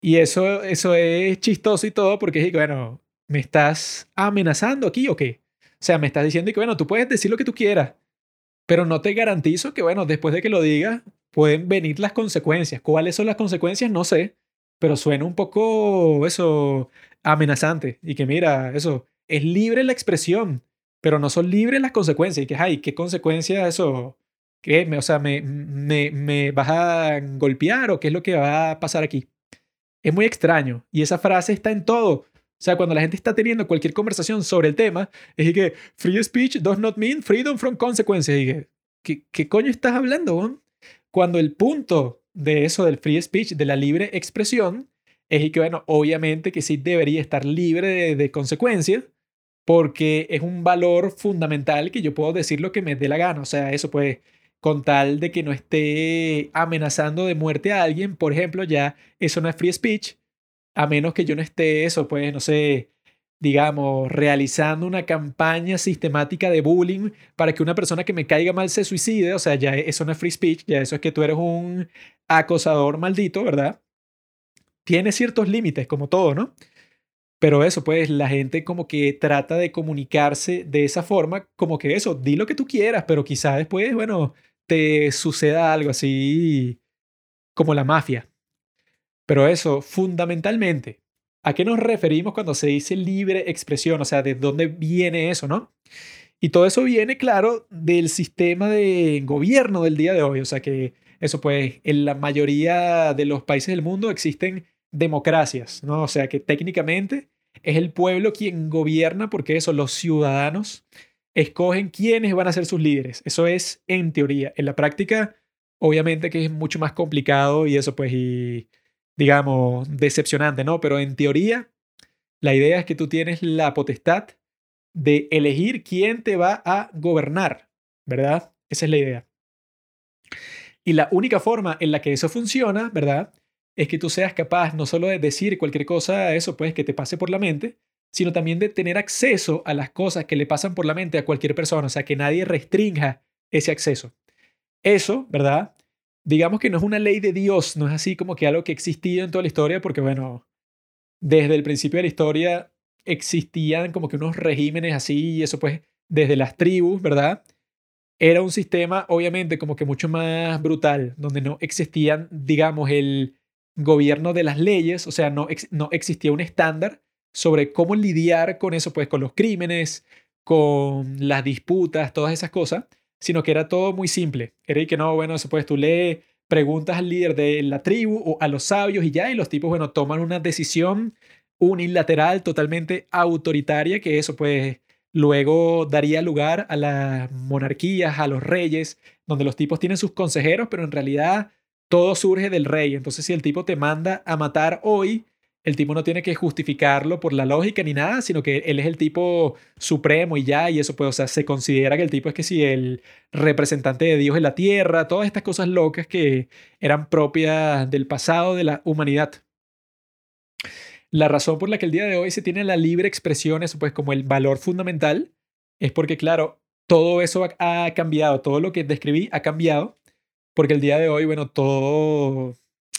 Y eso, eso es chistoso y todo porque es, bueno, ¿me estás amenazando aquí o qué? O sea, me estás diciendo que, bueno, tú puedes decir lo que tú quieras, pero no te garantizo que, bueno, después de que lo digas, pueden venir las consecuencias. ¿Cuáles son las consecuencias? No sé, pero suena un poco, eso, amenazante. Y que mira, eso, es libre la expresión, pero no son libres las consecuencias. Y que, ay, ¿qué consecuencias eso? ¿Qué? O sea, ¿me, me, ¿me vas a golpear o qué es lo que va a pasar aquí? Es muy extraño. Y esa frase está en todo. O sea, cuando la gente está teniendo cualquier conversación sobre el tema, es que free speech does not mean freedom from consequences. Y que, ¿qué, ¿qué, coño estás hablando? Cuando el punto de eso del free speech, de la libre expresión, es que, bueno, obviamente que sí debería estar libre de, de consecuencias, porque es un valor fundamental que yo puedo decir lo que me dé la gana. O sea, eso pues, con tal de que no esté amenazando de muerte a alguien, por ejemplo, ya eso no es free speech, a menos que yo no esté eso, pues, no sé, digamos, realizando una campaña sistemática de bullying para que una persona que me caiga mal se suicide, o sea, ya eso no es free speech, ya eso es que tú eres un acosador maldito, ¿verdad? Tiene ciertos límites, como todo, ¿no? Pero eso, pues la gente como que trata de comunicarse de esa forma, como que eso, di lo que tú quieras, pero quizá después, bueno, te suceda algo así como la mafia. Pero eso, fundamentalmente, ¿a qué nos referimos cuando se dice libre expresión? O sea, ¿de dónde viene eso, no? Y todo eso viene, claro, del sistema de gobierno del día de hoy. O sea que eso, pues, en la mayoría de los países del mundo existen democracias, ¿no? O sea que técnicamente es el pueblo quien gobierna porque eso, los ciudadanos escogen quiénes van a ser sus líderes. Eso es en teoría. En la práctica, obviamente que es mucho más complicado y eso, pues, y digamos, decepcionante, ¿no? Pero en teoría, la idea es que tú tienes la potestad de elegir quién te va a gobernar, ¿verdad? Esa es la idea. Y la única forma en la que eso funciona, ¿verdad? Es que tú seas capaz no solo de decir cualquier cosa, eso pues que te pase por la mente, sino también de tener acceso a las cosas que le pasan por la mente a cualquier persona, o sea, que nadie restrinja ese acceso. Eso, ¿verdad? digamos que no es una ley de Dios, no es así como que algo que existía en toda la historia, porque bueno, desde el principio de la historia existían como que unos regímenes así y eso pues desde las tribus, ¿verdad? Era un sistema obviamente como que mucho más brutal, donde no existían, digamos, el gobierno de las leyes, o sea, no, no existía un estándar sobre cómo lidiar con eso, pues con los crímenes, con las disputas, todas esas cosas, sino que era todo muy simple. Era que no, bueno, eso pues tú le preguntas al líder de la tribu o a los sabios y ya, y los tipos, bueno, toman una decisión unilateral, totalmente autoritaria, que eso pues luego daría lugar a las monarquías, a los reyes, donde los tipos tienen sus consejeros, pero en realidad todo surge del rey. Entonces, si el tipo te manda a matar hoy, el tipo no tiene que justificarlo por la lógica ni nada, sino que él es el tipo supremo y ya, y eso pues, o sea, se considera que el tipo es que si el representante de Dios en la tierra, todas estas cosas locas que eran propias del pasado de la humanidad. La razón por la que el día de hoy se tiene la libre expresión, eso pues como el valor fundamental, es porque claro, todo eso ha, ha cambiado, todo lo que describí ha cambiado, porque el día de hoy, bueno, todo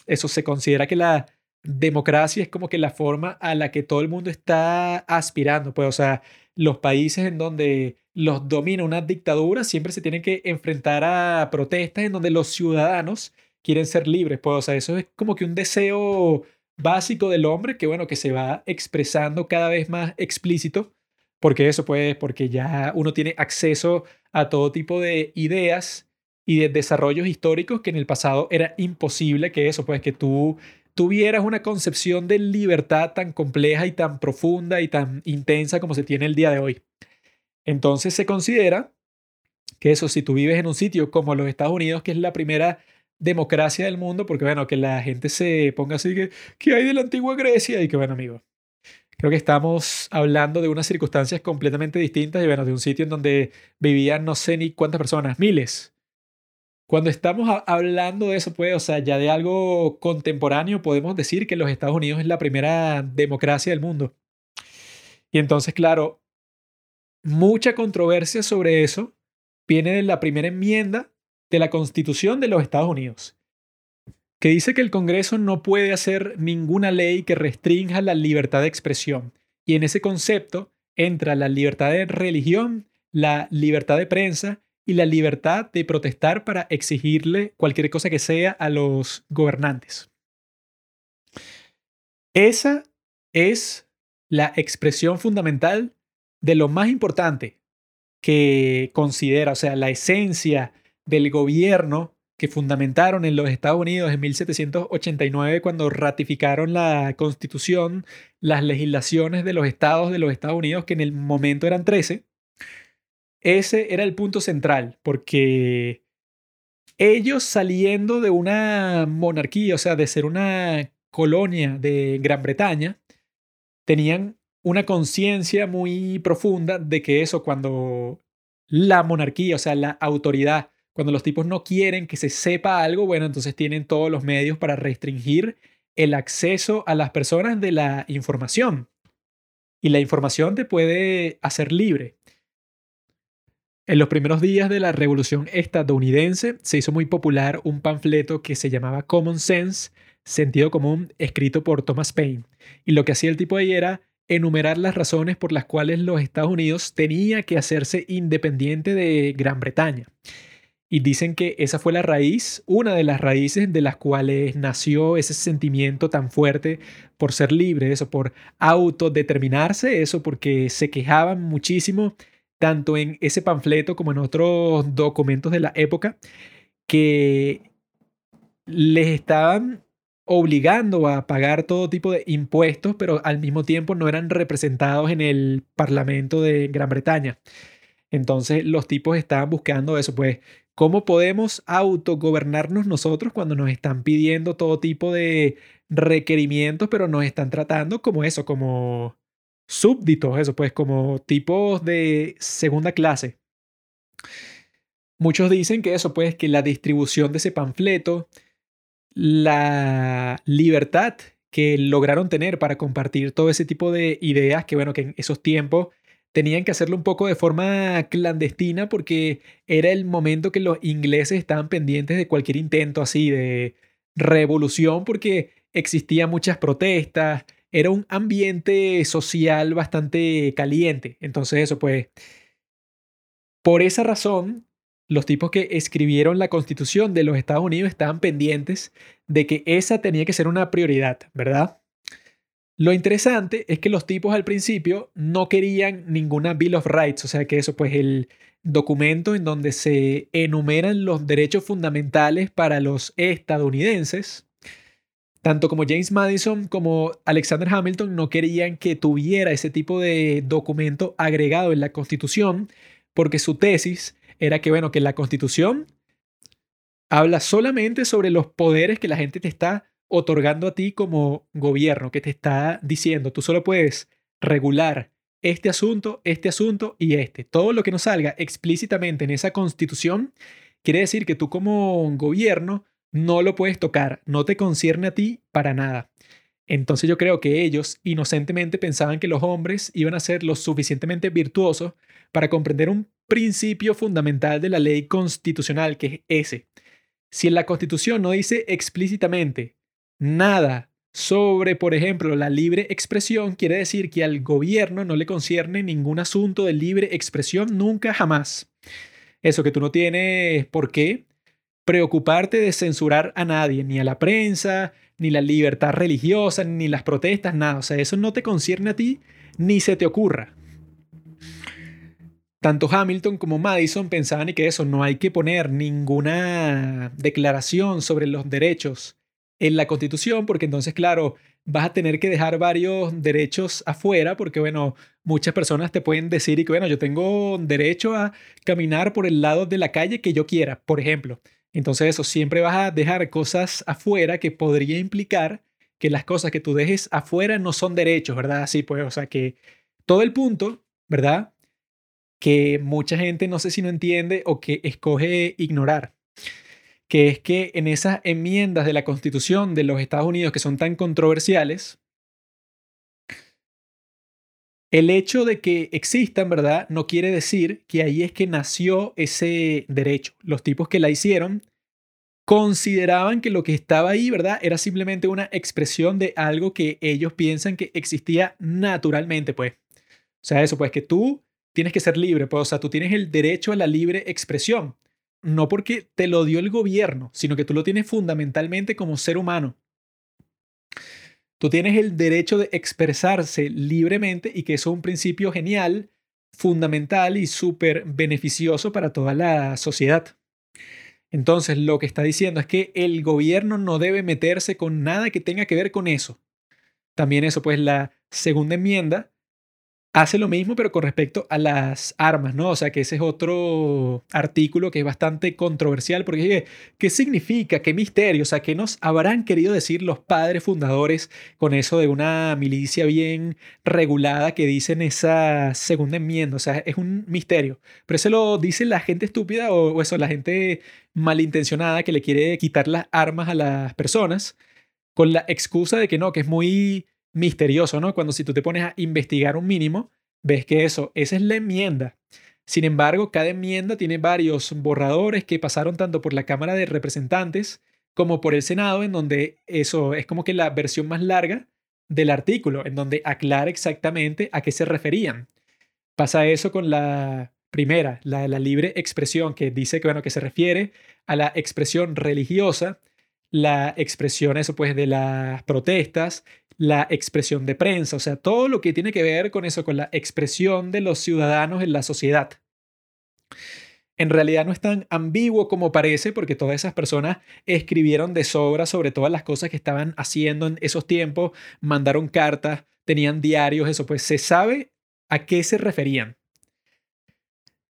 eso se considera que la democracia es como que la forma a la que todo el mundo está aspirando, pues, o sea, los países en donde los domina una dictadura siempre se tienen que enfrentar a protestas en donde los ciudadanos quieren ser libres, pues, o sea, eso es como que un deseo básico del hombre que, bueno, que se va expresando cada vez más explícito, porque eso, pues, porque ya uno tiene acceso a todo tipo de ideas y de desarrollos históricos que en el pasado era imposible que eso, pues, que tú tuvieras una concepción de libertad tan compleja y tan profunda y tan intensa como se tiene el día de hoy. Entonces se considera que eso, si tú vives en un sitio como los Estados Unidos, que es la primera democracia del mundo, porque bueno, que la gente se ponga así que, ¿qué hay de la antigua Grecia? Y que bueno, amigo, creo que estamos hablando de unas circunstancias completamente distintas y bueno, de un sitio en donde vivían no sé ni cuántas personas, miles. Cuando estamos hablando de eso, pues, o sea, ya de algo contemporáneo, podemos decir que los Estados Unidos es la primera democracia del mundo. Y entonces, claro, mucha controversia sobre eso viene de la primera enmienda de la Constitución de los Estados Unidos, que dice que el Congreso no puede hacer ninguna ley que restrinja la libertad de expresión. Y en ese concepto entra la libertad de religión, la libertad de prensa y la libertad de protestar para exigirle cualquier cosa que sea a los gobernantes. Esa es la expresión fundamental de lo más importante que considera, o sea, la esencia del gobierno que fundamentaron en los Estados Unidos en 1789 cuando ratificaron la constitución, las legislaciones de los estados de los Estados Unidos, que en el momento eran 13, ese era el punto central, porque ellos saliendo de una monarquía, o sea, de ser una colonia de Gran Bretaña, tenían una conciencia muy profunda de que eso cuando la monarquía, o sea, la autoridad, cuando los tipos no quieren que se sepa algo, bueno, entonces tienen todos los medios para restringir el acceso a las personas de la información. Y la información te puede hacer libre. En los primeros días de la Revolución estadounidense se hizo muy popular un panfleto que se llamaba Common Sense, sentido común, escrito por Thomas Paine. Y lo que hacía el tipo ahí era enumerar las razones por las cuales los Estados Unidos tenía que hacerse independiente de Gran Bretaña. Y dicen que esa fue la raíz, una de las raíces de las cuales nació ese sentimiento tan fuerte por ser libre, eso, por autodeterminarse, eso porque se quejaban muchísimo tanto en ese panfleto como en otros documentos de la época, que les estaban obligando a pagar todo tipo de impuestos, pero al mismo tiempo no eran representados en el Parlamento de Gran Bretaña. Entonces los tipos estaban buscando eso, pues, ¿cómo podemos autogobernarnos nosotros cuando nos están pidiendo todo tipo de requerimientos, pero nos están tratando como eso, como súbditos, eso, pues como tipos de segunda clase. Muchos dicen que eso, pues, que la distribución de ese panfleto, la libertad que lograron tener para compartir todo ese tipo de ideas, que bueno, que en esos tiempos tenían que hacerlo un poco de forma clandestina porque era el momento que los ingleses estaban pendientes de cualquier intento así de revolución porque existían muchas protestas, era un ambiente social bastante caliente. Entonces eso pues, por esa razón, los tipos que escribieron la constitución de los Estados Unidos estaban pendientes de que esa tenía que ser una prioridad, ¿verdad? Lo interesante es que los tipos al principio no querían ninguna Bill of Rights, o sea que eso pues el documento en donde se enumeran los derechos fundamentales para los estadounidenses, tanto como James Madison como Alexander Hamilton no querían que tuviera ese tipo de documento agregado en la Constitución, porque su tesis era que, bueno, que la Constitución habla solamente sobre los poderes que la gente te está otorgando a ti como gobierno, que te está diciendo, tú solo puedes regular este asunto, este asunto y este. Todo lo que no salga explícitamente en esa constitución quiere decir que tú como gobierno no lo puedes tocar, no te concierne a ti para nada. Entonces yo creo que ellos inocentemente pensaban que los hombres iban a ser lo suficientemente virtuosos para comprender un principio fundamental de la ley constitucional, que es ese. Si en la constitución no dice explícitamente nada sobre, por ejemplo, la libre expresión, quiere decir que al gobierno no le concierne ningún asunto de libre expresión nunca jamás. Eso que tú no tienes por qué preocuparte de censurar a nadie, ni a la prensa, ni la libertad religiosa, ni las protestas, nada. O sea, eso no te concierne a ti, ni se te ocurra. Tanto Hamilton como Madison pensaban y que eso, no hay que poner ninguna declaración sobre los derechos en la Constitución, porque entonces, claro, vas a tener que dejar varios derechos afuera, porque, bueno, muchas personas te pueden decir y que, bueno, yo tengo derecho a caminar por el lado de la calle que yo quiera, por ejemplo. Entonces, eso, siempre vas a dejar cosas afuera que podría implicar que las cosas que tú dejes afuera no son derechos, ¿verdad? Así pues, o sea, que todo el punto, ¿verdad? Que mucha gente no sé si no entiende o que escoge ignorar que es que en esas enmiendas de la Constitución de los Estados Unidos que son tan controversiales, el hecho de que existan, ¿verdad? No quiere decir que ahí es que nació ese derecho. Los tipos que la hicieron consideraban que lo que estaba ahí, ¿verdad? Era simplemente una expresión de algo que ellos piensan que existía naturalmente, pues. O sea, eso, pues que tú tienes que ser libre, pues, o sea, tú tienes el derecho a la libre expresión no porque te lo dio el gobierno, sino que tú lo tienes fundamentalmente como ser humano. Tú tienes el derecho de expresarse libremente y que eso es un principio genial, fundamental y súper beneficioso para toda la sociedad. Entonces, lo que está diciendo es que el gobierno no debe meterse con nada que tenga que ver con eso. También eso, pues la segunda enmienda hace lo mismo, pero con respecto a las armas, ¿no? O sea, que ese es otro artículo que es bastante controversial, porque ¿qué significa? ¿Qué misterio? O sea, ¿qué nos habrán querido decir los padres fundadores con eso de una milicia bien regulada que dicen esa segunda enmienda? O sea, es un misterio. Pero eso lo dice la gente estúpida o, o eso, la gente malintencionada que le quiere quitar las armas a las personas con la excusa de que no, que es muy misterioso, ¿no? Cuando si tú te pones a investigar un mínimo, ves que eso, esa es la enmienda. Sin embargo, cada enmienda tiene varios borradores que pasaron tanto por la Cámara de Representantes como por el Senado, en donde eso es como que la versión más larga del artículo, en donde aclara exactamente a qué se referían. Pasa eso con la primera, la de la libre expresión, que dice que, bueno, que se refiere a la expresión religiosa, la expresión, eso pues, de las protestas, la expresión de prensa, o sea, todo lo que tiene que ver con eso, con la expresión de los ciudadanos en la sociedad. En realidad no es tan ambiguo como parece porque todas esas personas escribieron de sobra sobre todas las cosas que estaban haciendo en esos tiempos, mandaron cartas, tenían diarios, eso pues se sabe a qué se referían.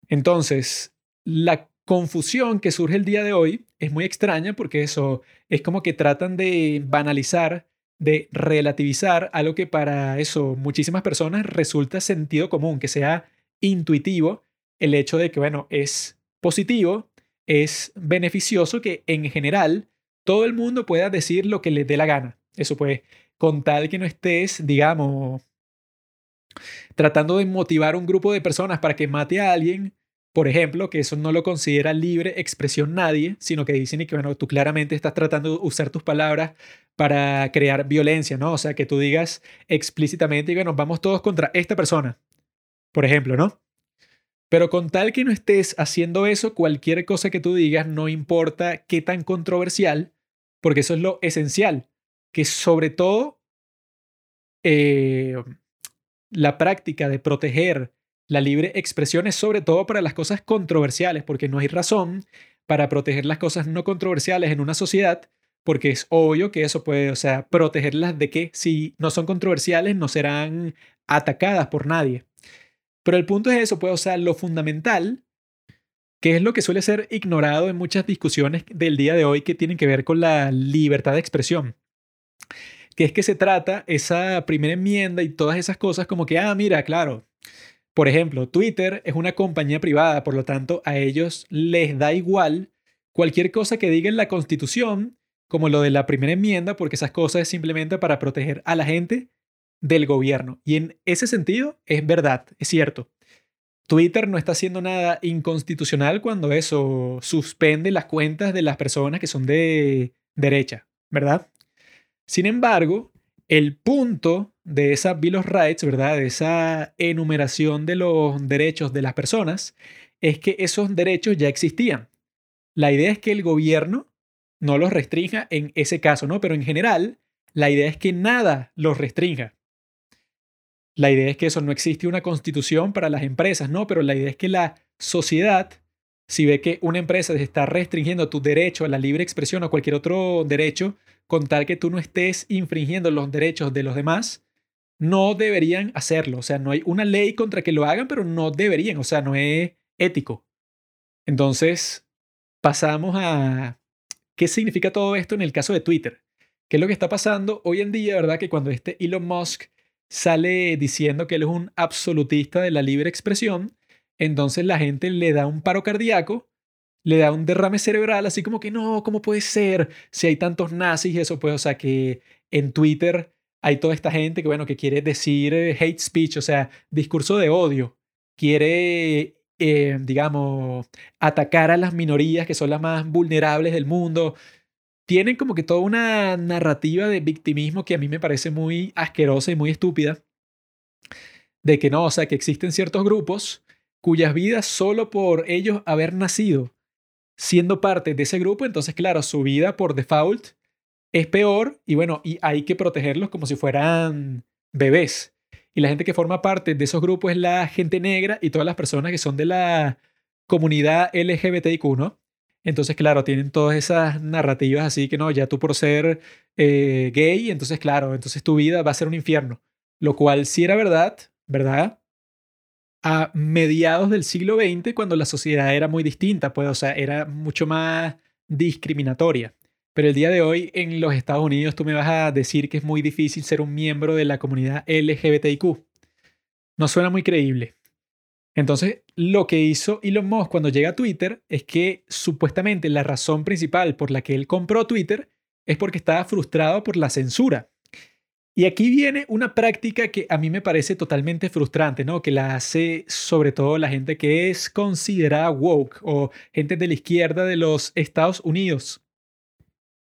Entonces, la confusión que surge el día de hoy es muy extraña porque eso es como que tratan de banalizar de relativizar algo que para eso muchísimas personas resulta sentido común, que sea intuitivo el hecho de que, bueno, es positivo, es beneficioso que en general todo el mundo pueda decir lo que le dé la gana. Eso pues, con tal que no estés, digamos, tratando de motivar a un grupo de personas para que mate a alguien, por ejemplo, que eso no lo considera libre expresión nadie, sino que dicen que, bueno, tú claramente estás tratando de usar tus palabras para crear violencia, ¿no? O sea, que tú digas explícitamente y, bueno, vamos todos contra esta persona, por ejemplo, ¿no? Pero con tal que no estés haciendo eso, cualquier cosa que tú digas, no importa qué tan controversial, porque eso es lo esencial, que sobre todo eh, la práctica de proteger la libre expresión es sobre todo para las cosas controversiales, porque no hay razón para proteger las cosas no controversiales en una sociedad, porque es obvio que eso puede, o sea, protegerlas de que si no son controversiales no serán atacadas por nadie. Pero el punto es eso, pues, o sea, lo fundamental, que es lo que suele ser ignorado en muchas discusiones del día de hoy que tienen que ver con la libertad de expresión, que es que se trata esa primera enmienda y todas esas cosas como que, ah, mira, claro, por ejemplo, Twitter es una compañía privada, por lo tanto a ellos les da igual cualquier cosa que diga en la Constitución, como lo de la primera enmienda, porque esas cosas es simplemente para proteger a la gente del gobierno. Y en ese sentido es verdad, es cierto. Twitter no está haciendo nada inconstitucional cuando eso suspende las cuentas de las personas que son de derecha, ¿verdad? Sin embargo, el punto de esa Bill of Rights, ¿verdad? De esa enumeración de los derechos de las personas, es que esos derechos ya existían. La idea es que el gobierno no los restrinja en ese caso, ¿no? Pero en general, la idea es que nada los restrinja. La idea es que eso no existe una constitución para las empresas, ¿no? Pero la idea es que la sociedad, si ve que una empresa está restringiendo tu derecho a la libre expresión o cualquier otro derecho, con tal que tú no estés infringiendo los derechos de los demás, no deberían hacerlo. O sea, no hay una ley contra que lo hagan, pero no deberían. O sea, no es ético. Entonces, pasamos a qué significa todo esto en el caso de Twitter. ¿Qué es lo que está pasando hoy en día, verdad? Que cuando este Elon Musk sale diciendo que él es un absolutista de la libre expresión, entonces la gente le da un paro cardíaco, le da un derrame cerebral, así como que no, ¿cómo puede ser? Si hay tantos nazis y eso, pues, o sea, que en Twitter hay toda esta gente que, bueno, que quiere decir eh, hate speech, o sea, discurso de odio, quiere, eh, digamos, atacar a las minorías que son las más vulnerables del mundo, tienen como que toda una narrativa de victimismo que a mí me parece muy asquerosa y muy estúpida. De que no, o sea, que existen ciertos grupos cuyas vidas solo por ellos haber nacido siendo parte de ese grupo, entonces claro, su vida por default es peor y bueno, y hay que protegerlos como si fueran bebés. Y la gente que forma parte de esos grupos es la gente negra y todas las personas que son de la comunidad LGBTIQ, ¿no? Entonces, claro, tienen todas esas narrativas así que no, ya tú por ser eh, gay, entonces, claro, entonces tu vida va a ser un infierno. Lo cual sí era verdad, ¿verdad? A mediados del siglo XX, cuando la sociedad era muy distinta, pues, o sea, era mucho más discriminatoria. Pero el día de hoy en los Estados Unidos tú me vas a decir que es muy difícil ser un miembro de la comunidad LGBTIQ. No suena muy creíble. Entonces, lo que hizo Elon Musk cuando llega a Twitter es que supuestamente la razón principal por la que él compró Twitter es porque estaba frustrado por la censura. Y aquí viene una práctica que a mí me parece totalmente frustrante, ¿no? Que la hace sobre todo la gente que es considerada woke o gente de la izquierda de los Estados Unidos.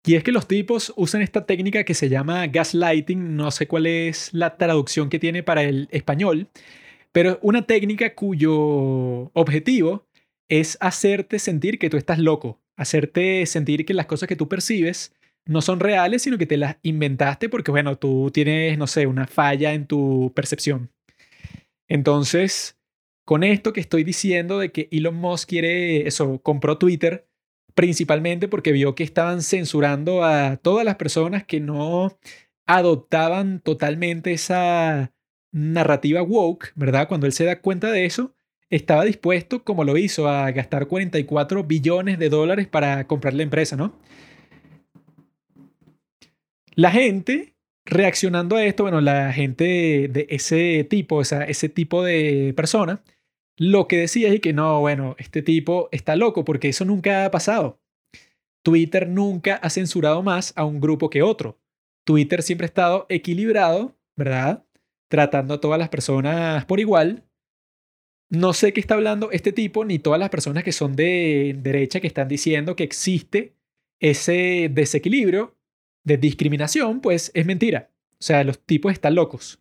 Y es que los tipos usan esta técnica que se llama gaslighting, no sé cuál es la traducción que tiene para el español, pero una técnica cuyo objetivo es hacerte sentir que tú estás loco, hacerte sentir que las cosas que tú percibes no son reales, sino que te las inventaste porque, bueno, tú tienes, no sé, una falla en tu percepción. Entonces, con esto que estoy diciendo de que Elon Musk quiere, eso, compró Twitter, principalmente porque vio que estaban censurando a todas las personas que no adoptaban totalmente esa narrativa woke, ¿verdad? Cuando él se da cuenta de eso, estaba dispuesto, como lo hizo, a gastar 44 billones de dólares para comprar la empresa, ¿no? La gente reaccionando a esto, bueno, la gente de ese tipo, o sea, ese tipo de persona, lo que decía es que no, bueno, este tipo está loco porque eso nunca ha pasado. Twitter nunca ha censurado más a un grupo que otro. Twitter siempre ha estado equilibrado, ¿verdad? tratando a todas las personas por igual. No sé qué está hablando este tipo, ni todas las personas que son de derecha que están diciendo que existe ese desequilibrio de discriminación, pues es mentira. O sea, los tipos están locos.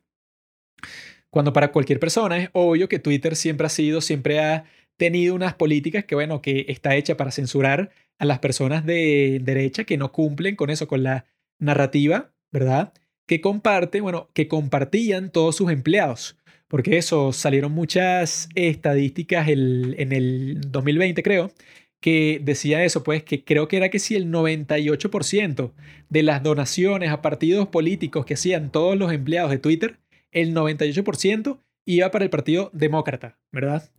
Cuando para cualquier persona es obvio que Twitter siempre ha sido, siempre ha tenido unas políticas que, bueno, que está hecha para censurar a las personas de derecha que no cumplen con eso, con la narrativa, ¿verdad? que comparte, bueno, que compartían todos sus empleados. Porque eso, salieron muchas estadísticas en el 2020, creo, que decía eso, pues que creo que era que si el 98% de las donaciones a partidos políticos que hacían todos los empleados de Twitter, el 98% iba para el Partido Demócrata, ¿verdad?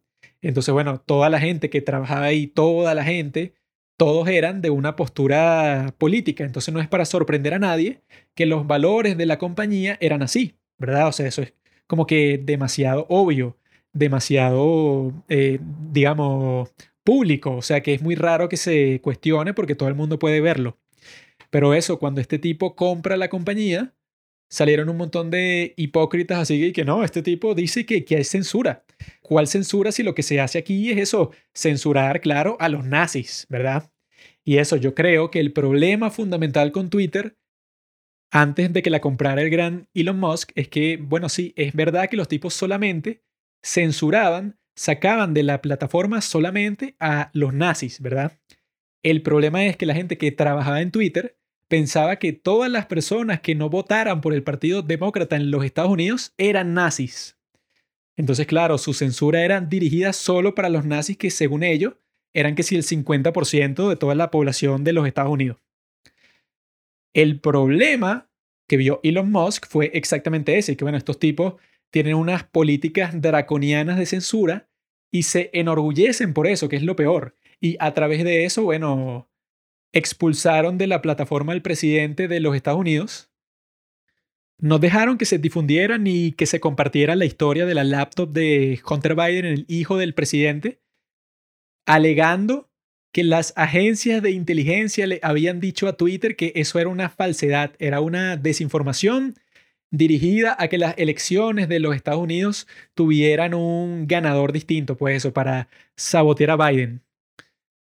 Entonces, bueno, toda la gente que trabajaba ahí, toda la gente todos eran de una postura política. Entonces no es para sorprender a nadie que los valores de la compañía eran así, ¿verdad? O sea, eso es como que demasiado obvio, demasiado, eh, digamos, público. O sea, que es muy raro que se cuestione porque todo el mundo puede verlo. Pero eso, cuando este tipo compra la compañía, salieron un montón de hipócritas así que no, este tipo dice que, que hay censura. ¿Cuál censura si lo que se hace aquí es eso? Censurar, claro, a los nazis, ¿verdad? Y eso, yo creo que el problema fundamental con Twitter, antes de que la comprara el gran Elon Musk, es que, bueno, sí, es verdad que los tipos solamente censuraban, sacaban de la plataforma solamente a los nazis, ¿verdad? El problema es que la gente que trabajaba en Twitter pensaba que todas las personas que no votaran por el Partido Demócrata en los Estados Unidos eran nazis. Entonces, claro, su censura era dirigida solo para los nazis que, según ellos, eran que si el 50% de toda la población de los Estados Unidos. El problema que vio Elon Musk fue exactamente ese, que bueno, estos tipos tienen unas políticas draconianas de censura y se enorgullecen por eso, que es lo peor. Y a través de eso, bueno, expulsaron de la plataforma al presidente de los Estados Unidos. No dejaron que se difundiera ni que se compartiera la historia de la laptop de Hunter Biden, el hijo del presidente, alegando que las agencias de inteligencia le habían dicho a Twitter que eso era una falsedad, era una desinformación dirigida a que las elecciones de los Estados Unidos tuvieran un ganador distinto, pues eso, para sabotear a Biden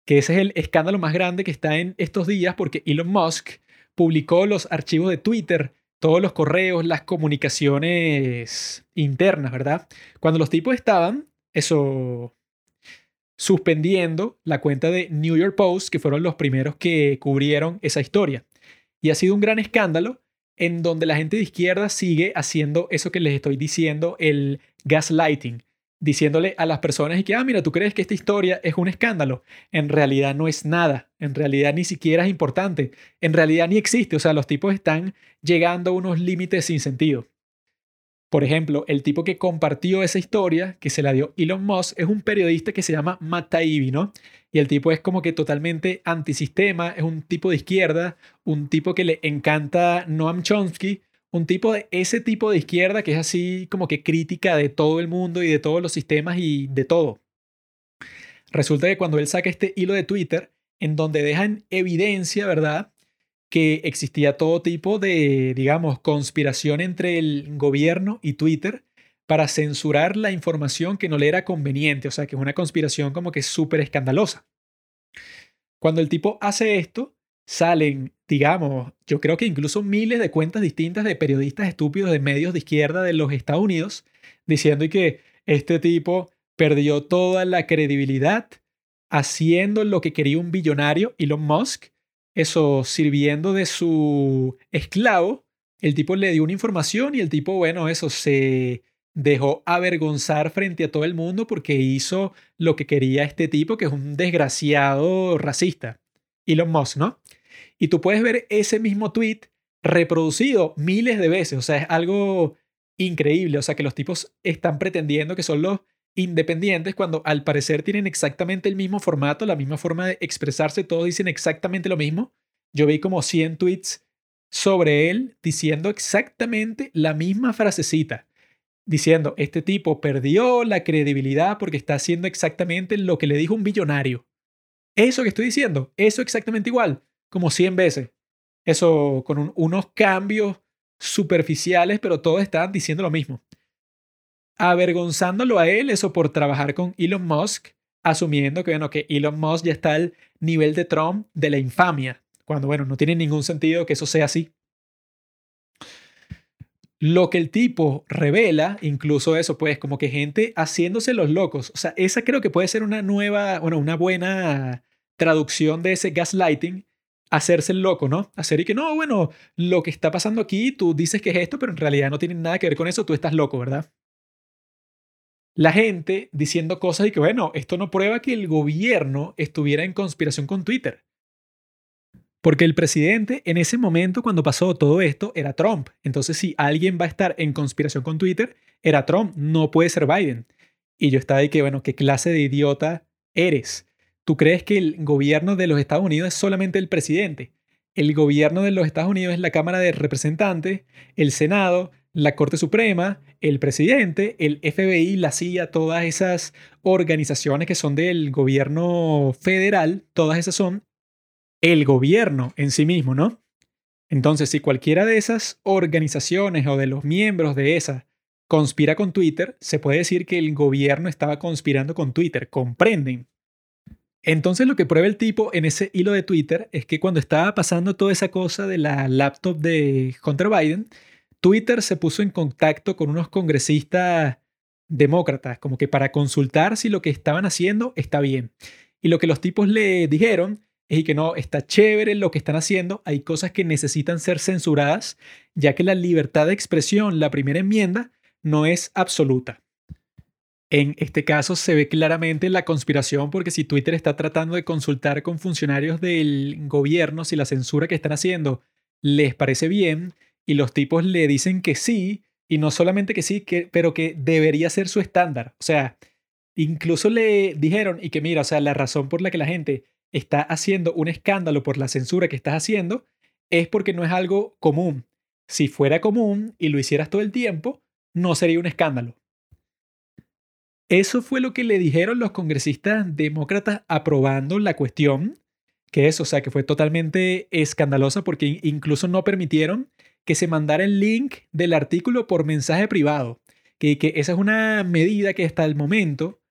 que ese es el escándalo más grande que está en estos días porque Elon Musk publicó los archivos de Twitter, todos los correos, las comunicaciones internas, ¿verdad? Cuando los tipos estaban, eso, suspendiendo la cuenta de New York Post, que fueron los primeros que cubrieron esa historia. Y ha sido un gran escándalo en donde la gente de izquierda sigue haciendo eso que les estoy diciendo, el gaslighting, diciéndole a las personas y que, ah, mira, tú crees que esta historia es un escándalo. En realidad no es nada, en realidad ni siquiera es importante, en realidad ni existe, o sea, los tipos están llegando a unos límites sin sentido. Por ejemplo, el tipo que compartió esa historia, que se la dio Elon Musk, es un periodista que se llama Matt Taibbi, ¿no? Y el tipo es como que totalmente antisistema, es un tipo de izquierda, un tipo que le encanta Noam Chomsky, un tipo de ese tipo de izquierda que es así como que crítica de todo el mundo y de todos los sistemas y de todo. Resulta que cuando él saca este hilo de Twitter, en donde dejan evidencia, ¿verdad? Que existía todo tipo de, digamos, conspiración entre el gobierno y Twitter para censurar la información que no le era conveniente, o sea, que es una conspiración como que súper escandalosa. Cuando el tipo hace esto, salen, digamos, yo creo que incluso miles de cuentas distintas de periodistas estúpidos de medios de izquierda de los Estados Unidos diciendo que este tipo perdió toda la credibilidad haciendo lo que quería un billonario, Elon Musk, eso sirviendo de su esclavo. El tipo le dio una información y el tipo, bueno, eso se dejó avergonzar frente a todo el mundo porque hizo lo que quería este tipo, que es un desgraciado racista. Elon Musk, ¿no? Y tú puedes ver ese mismo tweet reproducido miles de veces, o sea, es algo increíble, o sea, que los tipos están pretendiendo que son los independientes cuando al parecer tienen exactamente el mismo formato, la misma forma de expresarse, todos dicen exactamente lo mismo. Yo vi como 100 tweets sobre él diciendo exactamente la misma frasecita, diciendo, este tipo perdió la credibilidad porque está haciendo exactamente lo que le dijo un billonario. Eso que estoy diciendo, eso exactamente igual, como 100 veces. Eso con unos cambios superficiales, pero todos estaban diciendo lo mismo. Avergonzándolo a él, eso por trabajar con Elon Musk, asumiendo que, bueno, que Elon Musk ya está al nivel de Trump de la infamia, cuando, bueno, no tiene ningún sentido que eso sea así. Lo que el tipo revela, incluso eso, pues como que gente haciéndose los locos. O sea, esa creo que puede ser una nueva, bueno, una buena traducción de ese gaslighting, hacerse el loco, ¿no? Hacer y que no, bueno, lo que está pasando aquí, tú dices que es esto, pero en realidad no tiene nada que ver con eso, tú estás loco, ¿verdad? La gente diciendo cosas y que, bueno, esto no prueba que el gobierno estuviera en conspiración con Twitter. Porque el presidente en ese momento cuando pasó todo esto era Trump. Entonces si alguien va a estar en conspiración con Twitter, era Trump, no puede ser Biden. Y yo estaba ahí que, bueno, ¿qué clase de idiota eres? ¿Tú crees que el gobierno de los Estados Unidos es solamente el presidente? El gobierno de los Estados Unidos es la Cámara de Representantes, el Senado, la Corte Suprema, el presidente, el FBI, la CIA, todas esas organizaciones que son del gobierno federal, todas esas son el gobierno en sí mismo, ¿no? Entonces, si cualquiera de esas organizaciones o de los miembros de esa conspira con Twitter, se puede decir que el gobierno estaba conspirando con Twitter. ¿Comprenden? Entonces lo que prueba el tipo en ese hilo de Twitter es que cuando estaba pasando toda esa cosa de la laptop de Hunter Biden, Twitter se puso en contacto con unos congresistas demócratas, como que para consultar si lo que estaban haciendo está bien. Y lo que los tipos le dijeron es que no, está chévere lo que están haciendo, hay cosas que necesitan ser censuradas, ya que la libertad de expresión, la primera enmienda, no es absoluta. En este caso se ve claramente la conspiración porque si Twitter está tratando de consultar con funcionarios del gobierno si la censura que están haciendo les parece bien y los tipos le dicen que sí y no solamente que sí, que, pero que debería ser su estándar. O sea, incluso le dijeron y que mira, o sea, la razón por la que la gente está haciendo un escándalo por la censura que estás haciendo es porque no es algo común. Si fuera común y lo hicieras todo el tiempo, no sería un escándalo. Eso fue lo que le dijeron los congresistas demócratas aprobando la cuestión, que es, o sea, que fue totalmente escandalosa porque incluso no permitieron que se mandara el link del artículo por mensaje privado, que, que esa es una medida que hasta el momento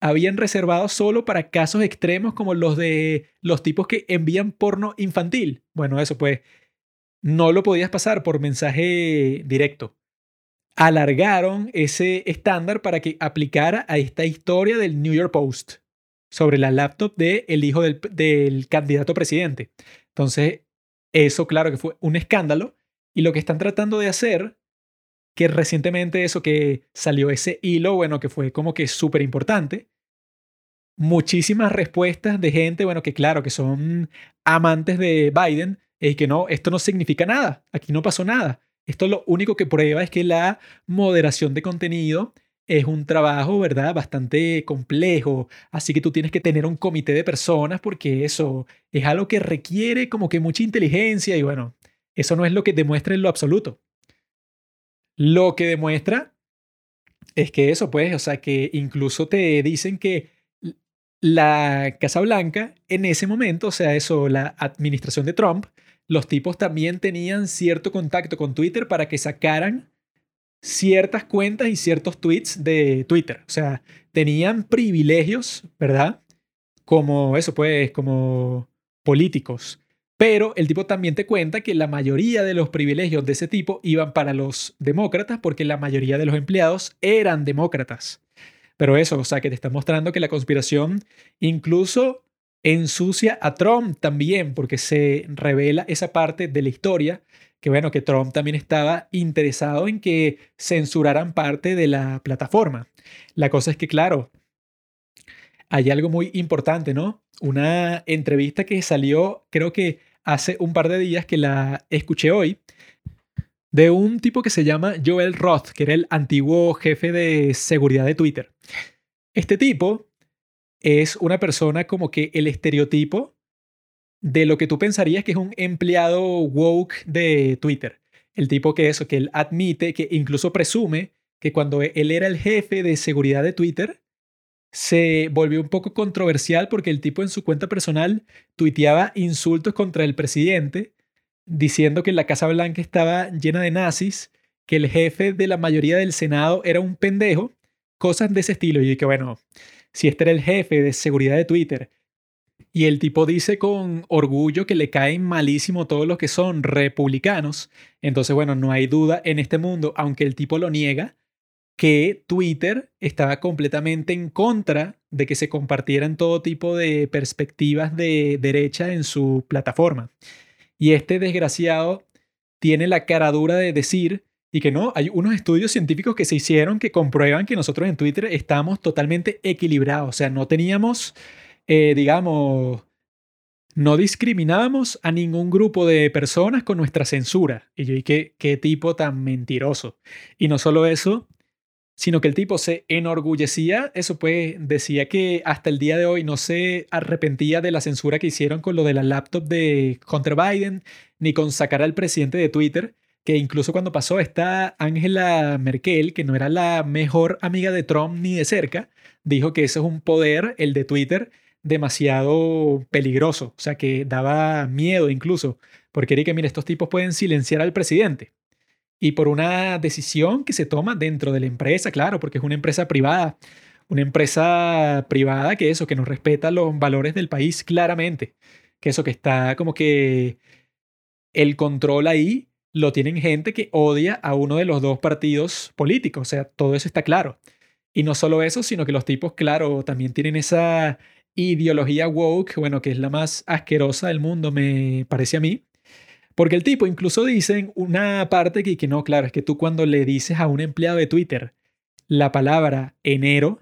habían reservado solo para casos extremos como los de los tipos que envían porno infantil. Bueno, eso pues no lo podías pasar por mensaje directo alargaron ese estándar para que aplicara a esta historia del New York Post sobre la laptop del el hijo del, del candidato presidente. Entonces, eso claro que fue un escándalo y lo que están tratando de hacer, que recientemente eso que salió ese hilo, bueno, que fue como que súper importante, muchísimas respuestas de gente, bueno, que claro, que son amantes de Biden, y que no, esto no significa nada, aquí no pasó nada. Esto lo único que prueba es que la moderación de contenido es un trabajo, ¿verdad? Bastante complejo. Así que tú tienes que tener un comité de personas porque eso es algo que requiere como que mucha inteligencia y bueno, eso no es lo que demuestra en lo absoluto. Lo que demuestra es que eso, pues, o sea, que incluso te dicen que la Casa Blanca en ese momento, o sea, eso, la administración de Trump, los tipos también tenían cierto contacto con Twitter para que sacaran ciertas cuentas y ciertos tweets de Twitter. O sea, tenían privilegios, ¿verdad? Como eso, pues, como políticos. Pero el tipo también te cuenta que la mayoría de los privilegios de ese tipo iban para los demócratas porque la mayoría de los empleados eran demócratas. Pero eso, o sea, que te está mostrando que la conspiración incluso ensucia a Trump también, porque se revela esa parte de la historia, que bueno, que Trump también estaba interesado en que censuraran parte de la plataforma. La cosa es que, claro, hay algo muy importante, ¿no? Una entrevista que salió, creo que hace un par de días que la escuché hoy, de un tipo que se llama Joel Roth, que era el antiguo jefe de seguridad de Twitter. Este tipo es una persona como que el estereotipo de lo que tú pensarías que es un empleado woke de Twitter. El tipo que eso, que él admite, que incluso presume que cuando él era el jefe de seguridad de Twitter, se volvió un poco controversial porque el tipo en su cuenta personal tuiteaba insultos contra el presidente, diciendo que la Casa Blanca estaba llena de nazis, que el jefe de la mayoría del Senado era un pendejo, cosas de ese estilo. Y que bueno, si este era el jefe de seguridad de Twitter y el tipo dice con orgullo que le caen malísimo todos los que son republicanos, entonces bueno, no hay duda en este mundo, aunque el tipo lo niega, que Twitter estaba completamente en contra de que se compartieran todo tipo de perspectivas de derecha en su plataforma. Y este desgraciado tiene la cara dura de decir y que no, hay unos estudios científicos que se hicieron que comprueban que nosotros en Twitter estamos totalmente equilibrados. O sea, no teníamos, eh, digamos, no discriminábamos a ningún grupo de personas con nuestra censura. Y yo dije, qué tipo tan mentiroso. Y no solo eso, sino que el tipo se enorgullecía, eso pues decía que hasta el día de hoy no se arrepentía de la censura que hicieron con lo de la laptop de Hunter Biden, ni con sacar al presidente de Twitter, que incluso cuando pasó esta Angela Merkel, que no era la mejor amiga de Trump ni de cerca, dijo que eso es un poder, el de Twitter, demasiado peligroso, o sea, que daba miedo incluso, porque era que, mira, estos tipos pueden silenciar al presidente. Y por una decisión que se toma dentro de la empresa, claro, porque es una empresa privada, una empresa privada que eso, que no respeta los valores del país claramente, que eso que está como que el control ahí lo tienen gente que odia a uno de los dos partidos políticos, o sea, todo eso está claro. Y no solo eso, sino que los tipos, claro, también tienen esa ideología woke, bueno, que es la más asquerosa del mundo, me parece a mí. Porque el tipo incluso dice una parte que, que no, claro, es que tú cuando le dices a un empleado de Twitter la palabra enero,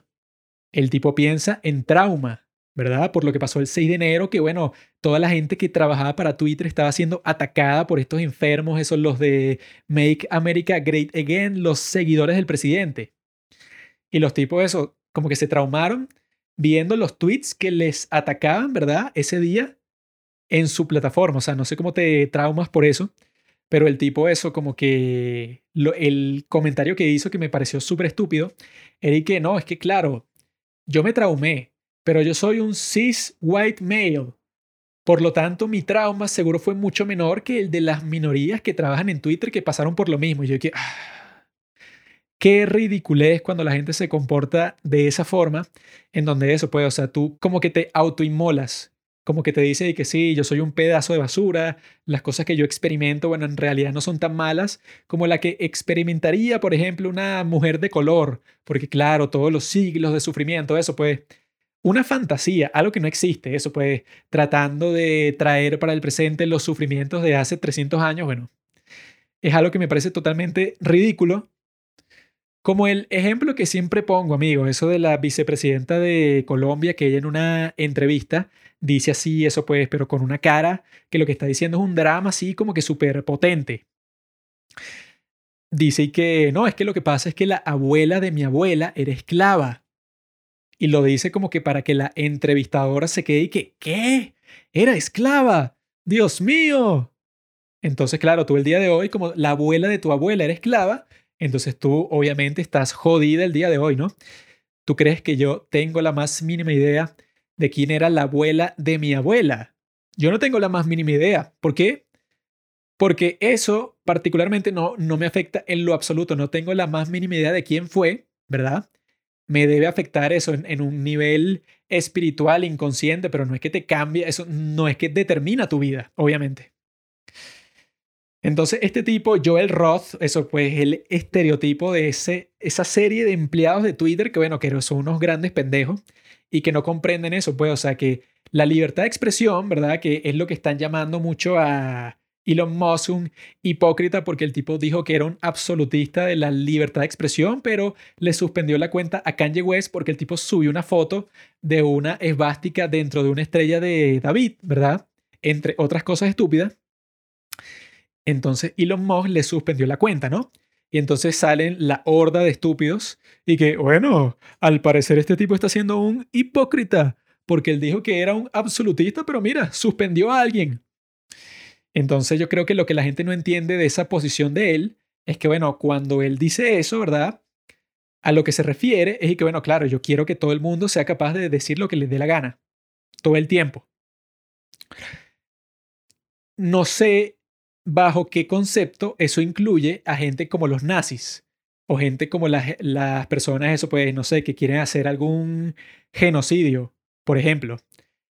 el tipo piensa en trauma, ¿verdad? Por lo que pasó el 6 de enero, que bueno, toda la gente que trabajaba para Twitter estaba siendo atacada por estos enfermos, esos los de Make America Great Again, los seguidores del presidente. Y los tipos, eso, como que se traumaron viendo los tweets que les atacaban, ¿verdad? Ese día en su plataforma. O sea, no sé cómo te traumas por eso, pero el tipo eso, como que el comentario que hizo que me pareció súper estúpido, era que no, es que claro, yo me traumé, pero yo soy un cis white male. Por lo tanto, mi trauma seguro fue mucho menor que el de las minorías que trabajan en Twitter que pasaron por lo mismo. Y yo que, ah, qué ridiculez cuando la gente se comporta de esa forma, en donde eso puede, o sea, tú como que te autoinmolas como que te dice que sí, yo soy un pedazo de basura, las cosas que yo experimento, bueno, en realidad no son tan malas como la que experimentaría, por ejemplo, una mujer de color, porque claro, todos los siglos de sufrimiento, eso pues, una fantasía, algo que no existe, eso pues, tratando de traer para el presente los sufrimientos de hace 300 años, bueno, es algo que me parece totalmente ridículo. Como el ejemplo que siempre pongo, amigo, eso de la vicepresidenta de Colombia, que ella en una entrevista dice así, eso pues, pero con una cara que lo que está diciendo es un drama así como que súper potente. Dice que no, es que lo que pasa es que la abuela de mi abuela era esclava. Y lo dice como que para que la entrevistadora se quede y que, ¿qué? Era esclava. Dios mío. Entonces, claro, tú el día de hoy, como la abuela de tu abuela era esclava, entonces tú obviamente estás jodida el día de hoy, ¿no? ¿Tú crees que yo tengo la más mínima idea de quién era la abuela de mi abuela. Yo no tengo la más mínima idea. ¿Por qué? Porque eso particularmente no, no me afecta en lo absoluto. No tengo la más mínima idea de quién fue, ¿verdad? Me debe afectar eso en, un nivel espiritual, inconsciente, pero no es que te cambie, eso no es que determina tu vida, obviamente. Entonces, este tipo, Joel Roth, eso pues el estereotipo de ese, esa serie de empleados de Twitter que, bueno, que son unos grandes pendejos y que no comprenden eso, pues, o sea, que la libertad de expresión, ¿verdad? Que es lo que están llamando mucho a Elon Musk un hipócrita porque el tipo dijo que era un absolutista de la libertad de expresión, pero le suspendió la cuenta a Kanye West porque el tipo subió una foto de una esvástica dentro de una estrella de David, ¿verdad? Entre otras cosas estúpidas. Entonces Elon Musk le suspendió la cuenta, ¿no? Y entonces salen la horda de estúpidos y que, bueno, al parecer este tipo está siendo un hipócrita porque él dijo que era un absolutista, pero mira, suspendió a alguien. Entonces yo creo que lo que la gente no entiende de esa posición de él es que, bueno, cuando él dice eso, ¿verdad? A lo que se refiere es que, bueno, claro, yo quiero que todo el mundo sea capaz de decir lo que le dé la gana, todo el tiempo. No sé bajo qué concepto eso incluye a gente como los nazis o gente como las, las personas, eso pues, no sé, que quieren hacer algún genocidio, por ejemplo.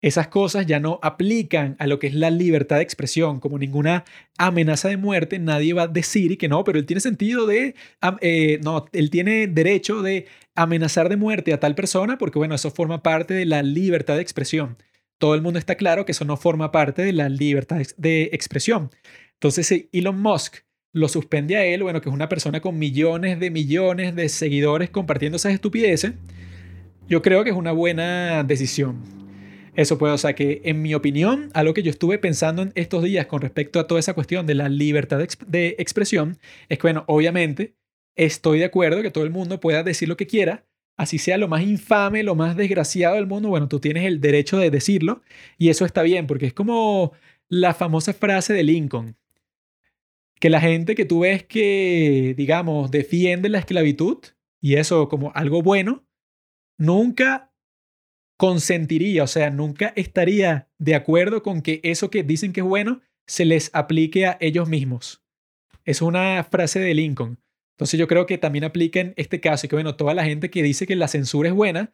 Esas cosas ya no aplican a lo que es la libertad de expresión, como ninguna amenaza de muerte, nadie va a decir que no, pero él tiene sentido de, eh, no, él tiene derecho de amenazar de muerte a tal persona porque, bueno, eso forma parte de la libertad de expresión. Todo el mundo está claro que eso no forma parte de la libertad de expresión. Entonces, si Elon Musk lo suspende a él, bueno, que es una persona con millones de millones de seguidores compartiendo esas estupideces, yo creo que es una buena decisión. Eso puede, o sea que en mi opinión, algo que yo estuve pensando en estos días con respecto a toda esa cuestión de la libertad de, de expresión, es que, bueno, obviamente estoy de acuerdo que todo el mundo pueda decir lo que quiera, así sea lo más infame, lo más desgraciado del mundo, bueno, tú tienes el derecho de decirlo y eso está bien, porque es como la famosa frase de Lincoln, que la gente que tú ves que, digamos, defiende la esclavitud y eso como algo bueno, nunca consentiría, o sea, nunca estaría de acuerdo con que eso que dicen que es bueno se les aplique a ellos mismos. Es una frase de Lincoln. Entonces yo creo que también aplica en este caso y que bueno, toda la gente que dice que la censura es buena,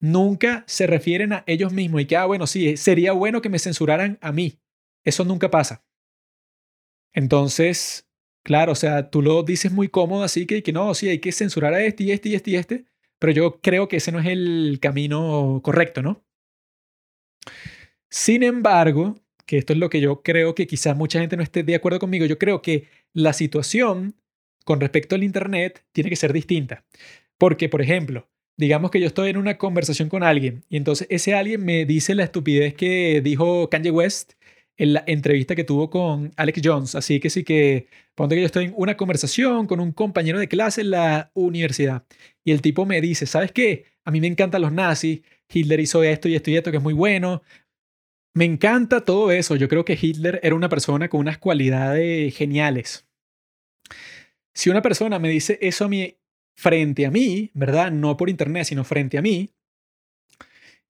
nunca se refieren a ellos mismos y que, ah, bueno, sí, sería bueno que me censuraran a mí. Eso nunca pasa. Entonces, claro, o sea, tú lo dices muy cómodo así que, que no, sí, hay que censurar a este y este y este y este, pero yo creo que ese no es el camino correcto, ¿no? Sin embargo, que esto es lo que yo creo que quizás mucha gente no esté de acuerdo conmigo, yo creo que la situación con respecto al Internet tiene que ser distinta. Porque, por ejemplo, digamos que yo estoy en una conversación con alguien y entonces ese alguien me dice la estupidez que dijo Kanye West en la entrevista que tuvo con Alex Jones. Así que sí que, ponte que yo estoy en una conversación con un compañero de clase en la universidad y el tipo me dice, ¿sabes qué? A mí me encantan los nazis, Hitler hizo esto y esto y esto que es muy bueno. Me encanta todo eso. Yo creo que Hitler era una persona con unas cualidades geniales. Si una persona me dice eso a mí, frente a mí, ¿verdad? No por internet, sino frente a mí,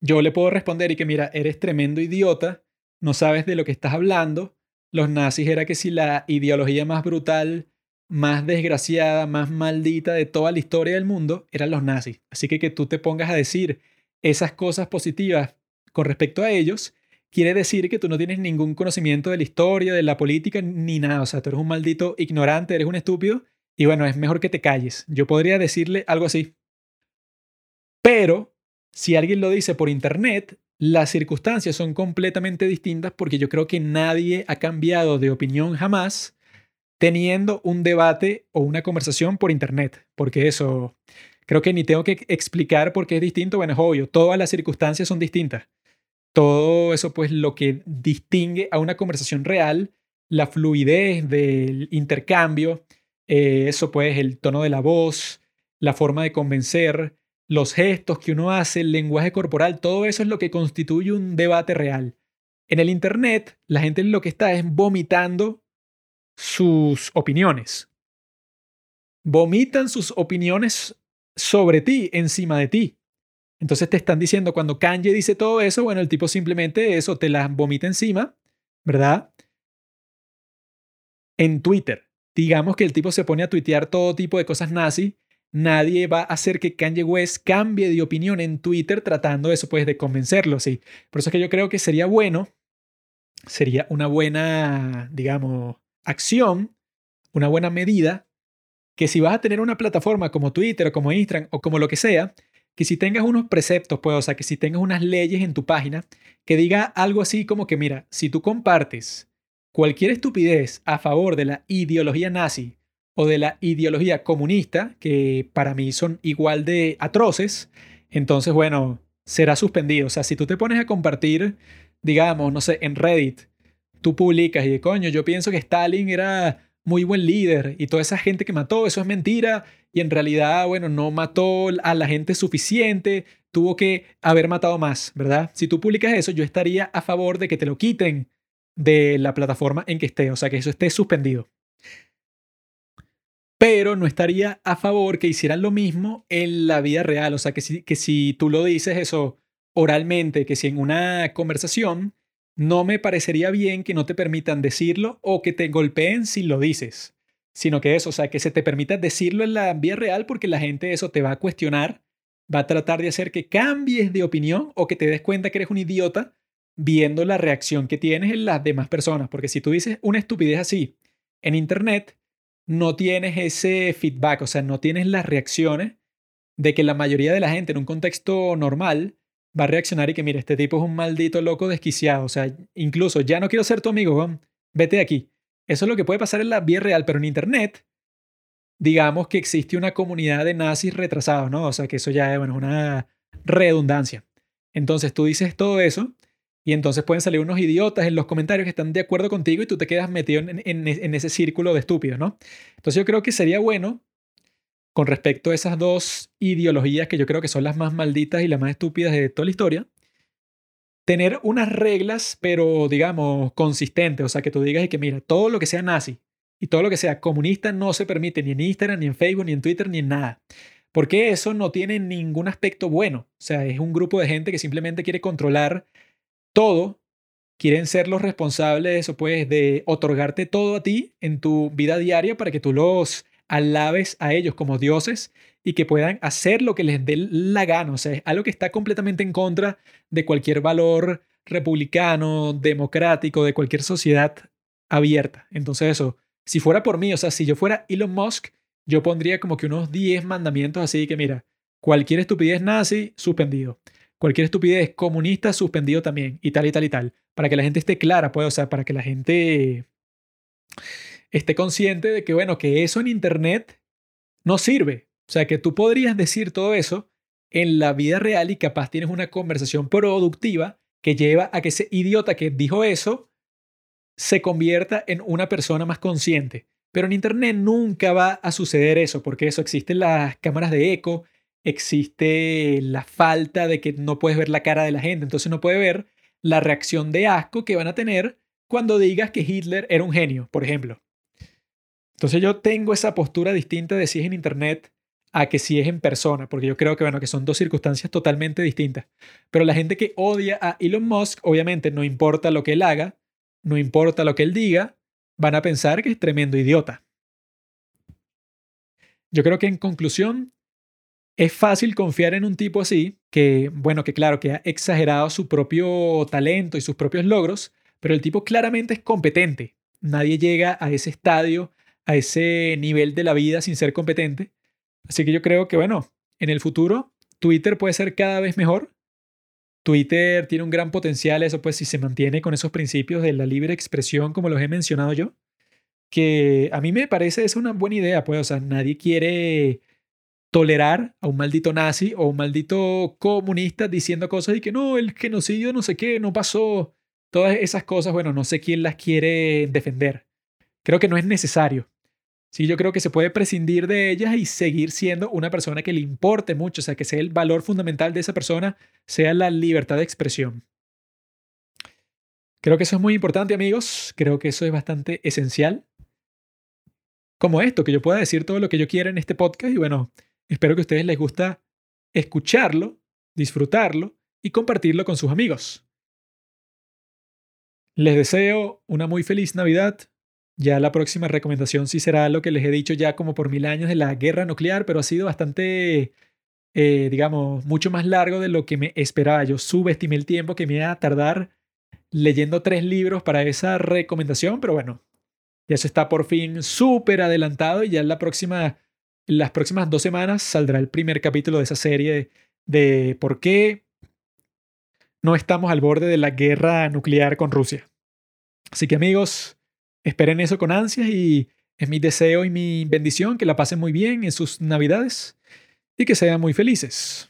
yo le puedo responder y que mira, eres tremendo idiota no sabes de lo que estás hablando. Los nazis era que si la ideología más brutal, más desgraciada, más maldita de toda la historia del mundo eran los nazis. Así que que tú te pongas a decir esas cosas positivas con respecto a ellos, quiere decir que tú no tienes ningún conocimiento de la historia, de la política, ni nada. O sea, tú eres un maldito ignorante, eres un estúpido, y bueno, es mejor que te calles. Yo podría decirle algo así. Pero, si alguien lo dice por internet, las circunstancias son completamente distintas porque yo creo que nadie ha cambiado de opinión jamás teniendo un debate o una conversación por Internet, porque eso creo que ni tengo que explicar por qué es distinto, bueno, es obvio, todas las circunstancias son distintas. Todo eso pues lo que distingue a una conversación real, la fluidez del intercambio, eh, eso pues el tono de la voz, la forma de convencer, los gestos que uno hace, el lenguaje corporal, todo eso es lo que constituye un debate real. En el Internet, la gente lo que está es vomitando sus opiniones. Vomitan sus opiniones sobre ti, encima de ti. Entonces te están diciendo, cuando Kanye dice todo eso, bueno, el tipo simplemente eso te las vomita encima, ¿verdad? En Twitter. Digamos que el tipo se pone a tuitear todo tipo de cosas nazi nadie va a hacer que Kanye West cambie de opinión en Twitter tratando eso, pues, de convencerlo, sí. Por eso es que yo creo que sería bueno, sería una buena, digamos, acción, una buena medida, que si vas a tener una plataforma como Twitter o como Instagram o como lo que sea, que si tengas unos preceptos, pues, o sea, que si tengas unas leyes en tu página, que diga algo así como que, mira, si tú compartes cualquier estupidez a favor de la ideología nazi, o de la ideología comunista, que para mí son igual de atroces, entonces, bueno, será suspendido. O sea, si tú te pones a compartir, digamos, no sé, en Reddit, tú publicas y de coño, yo pienso que Stalin era muy buen líder y toda esa gente que mató, eso es mentira y en realidad, bueno, no mató a la gente suficiente, tuvo que haber matado más, ¿verdad? Si tú publicas eso, yo estaría a favor de que te lo quiten de la plataforma en que esté, o sea, que eso esté suspendido pero no estaría a favor que hicieran lo mismo en la vida real. O sea, que si, que si tú lo dices eso oralmente, que si en una conversación, no me parecería bien que no te permitan decirlo o que te golpeen si lo dices, sino que eso, o sea, que se te permita decirlo en la vida real porque la gente eso te va a cuestionar, va a tratar de hacer que cambies de opinión o que te des cuenta que eres un idiota viendo la reacción que tienes en las demás personas. Porque si tú dices una estupidez así en Internet, no tienes ese feedback, o sea, no tienes las reacciones de que la mayoría de la gente en un contexto normal va a reaccionar y que, mira, este tipo es un maldito loco desquiciado, o sea, incluso ya no quiero ser tu amigo, vete de aquí. Eso es lo que puede pasar en la vida real, pero en Internet, digamos que existe una comunidad de nazis retrasados, ¿no? O sea, que eso ya bueno, es una redundancia. Entonces tú dices todo eso y entonces pueden salir unos idiotas en los comentarios que están de acuerdo contigo y tú te quedas metido en, ese círculo de estúpidos, ¿no? Entonces yo creo que sería bueno, con respecto a esas dos ideologías que yo creo que son las más malditas y las más estúpidas de toda la historia, tener unas reglas, pero digamos, consistentes. O sea, que tú digas y que, mira, todo lo que sea nazi y todo lo que sea comunista no se permite ni en Instagram, ni en Facebook, ni en Twitter, ni en nada. porque eso no tiene ningún aspecto bueno. O sea, es un grupo de gente que simplemente quiere controlar todo, quieren ser los responsables o pues de otorgarte todo a ti en tu vida diaria para que tú los alabes a ellos como dioses y que puedan hacer lo que les dé la gana. O sea, es algo que está completamente en contra de cualquier valor republicano, democrático, de cualquier sociedad abierta. Entonces eso, si fuera por mí, o sea, si yo fuera Elon Musk, yo pondría como que unos 10 mandamientos así que mira, cualquier estupidez nazi, suspendido. Cualquier estupidez comunista, suspendido también. Y tal y tal y tal. Para que la gente esté clara, pues, o sea, para que la gente esté consciente de que, bueno, que eso en Internet no sirve. O sea, que tú podrías decir todo eso en la vida real y capaz tienes una conversación productiva que lleva a que ese idiota que dijo eso se convierta en una persona más consciente. Pero en Internet nunca va a suceder eso, porque eso existen las cámaras de eco, existe la falta de que no puedes ver la cara de la gente, entonces no puede ver la reacción de asco que van a tener cuando digas que Hitler era un genio, por ejemplo. Entonces yo tengo esa postura distinta de si es en Internet a que si es en persona, porque yo creo que, bueno, que son dos circunstancias totalmente distintas. Pero la gente que odia a Elon Musk, obviamente no importa lo que él haga, no importa lo que él diga, van a pensar que es tremendo idiota. Yo creo que en conclusión, es fácil confiar en un tipo así, que, bueno, que claro, que ha exagerado su propio talento y sus propios logros, pero el tipo claramente es competente. Nadie llega a ese estadio, a ese nivel de la vida sin ser competente. Así que yo creo que, bueno, en el futuro Twitter puede ser cada vez mejor. Twitter tiene un gran potencial, eso pues si se mantiene con esos principios de la libre expresión como los he mencionado yo, que a mí me parece es una buena idea, pues, o sea, nadie quiere tolerar a un maldito nazi o un maldito comunista diciendo cosas y que no, el genocidio no sé qué, no pasó. Todas esas cosas, bueno, no sé quién las quiere defender. Creo que no es necesario. Sí, yo creo que se puede prescindir de ellas y seguir siendo una persona que le importe mucho, o sea, que sea el valor fundamental de esa persona, sea la libertad de expresión. Creo que eso es muy importante, amigos. Creo que eso es bastante esencial. Como esto, que yo pueda decir todo lo que yo quiera en este podcast y bueno, Espero que a ustedes les gusta escucharlo, disfrutarlo y compartirlo con sus amigos. Les deseo una muy feliz Navidad. Ya la próxima recomendación sí será lo que les he dicho ya como por mil años de la guerra nuclear, pero ha sido bastante, eh, digamos, mucho más largo de lo que me esperaba. Yo subestimé el tiempo que me iba a tardar leyendo tres libros para esa recomendación, pero bueno, ya eso está por fin súper adelantado y ya la próxima las próximas dos semanas saldrá el primer capítulo de esa serie de, por qué no estamos al borde de la guerra nuclear con Rusia. Así que amigos, esperen eso con ansias y es mi deseo y mi bendición que la pasen muy bien en sus navidades y que sean muy felices.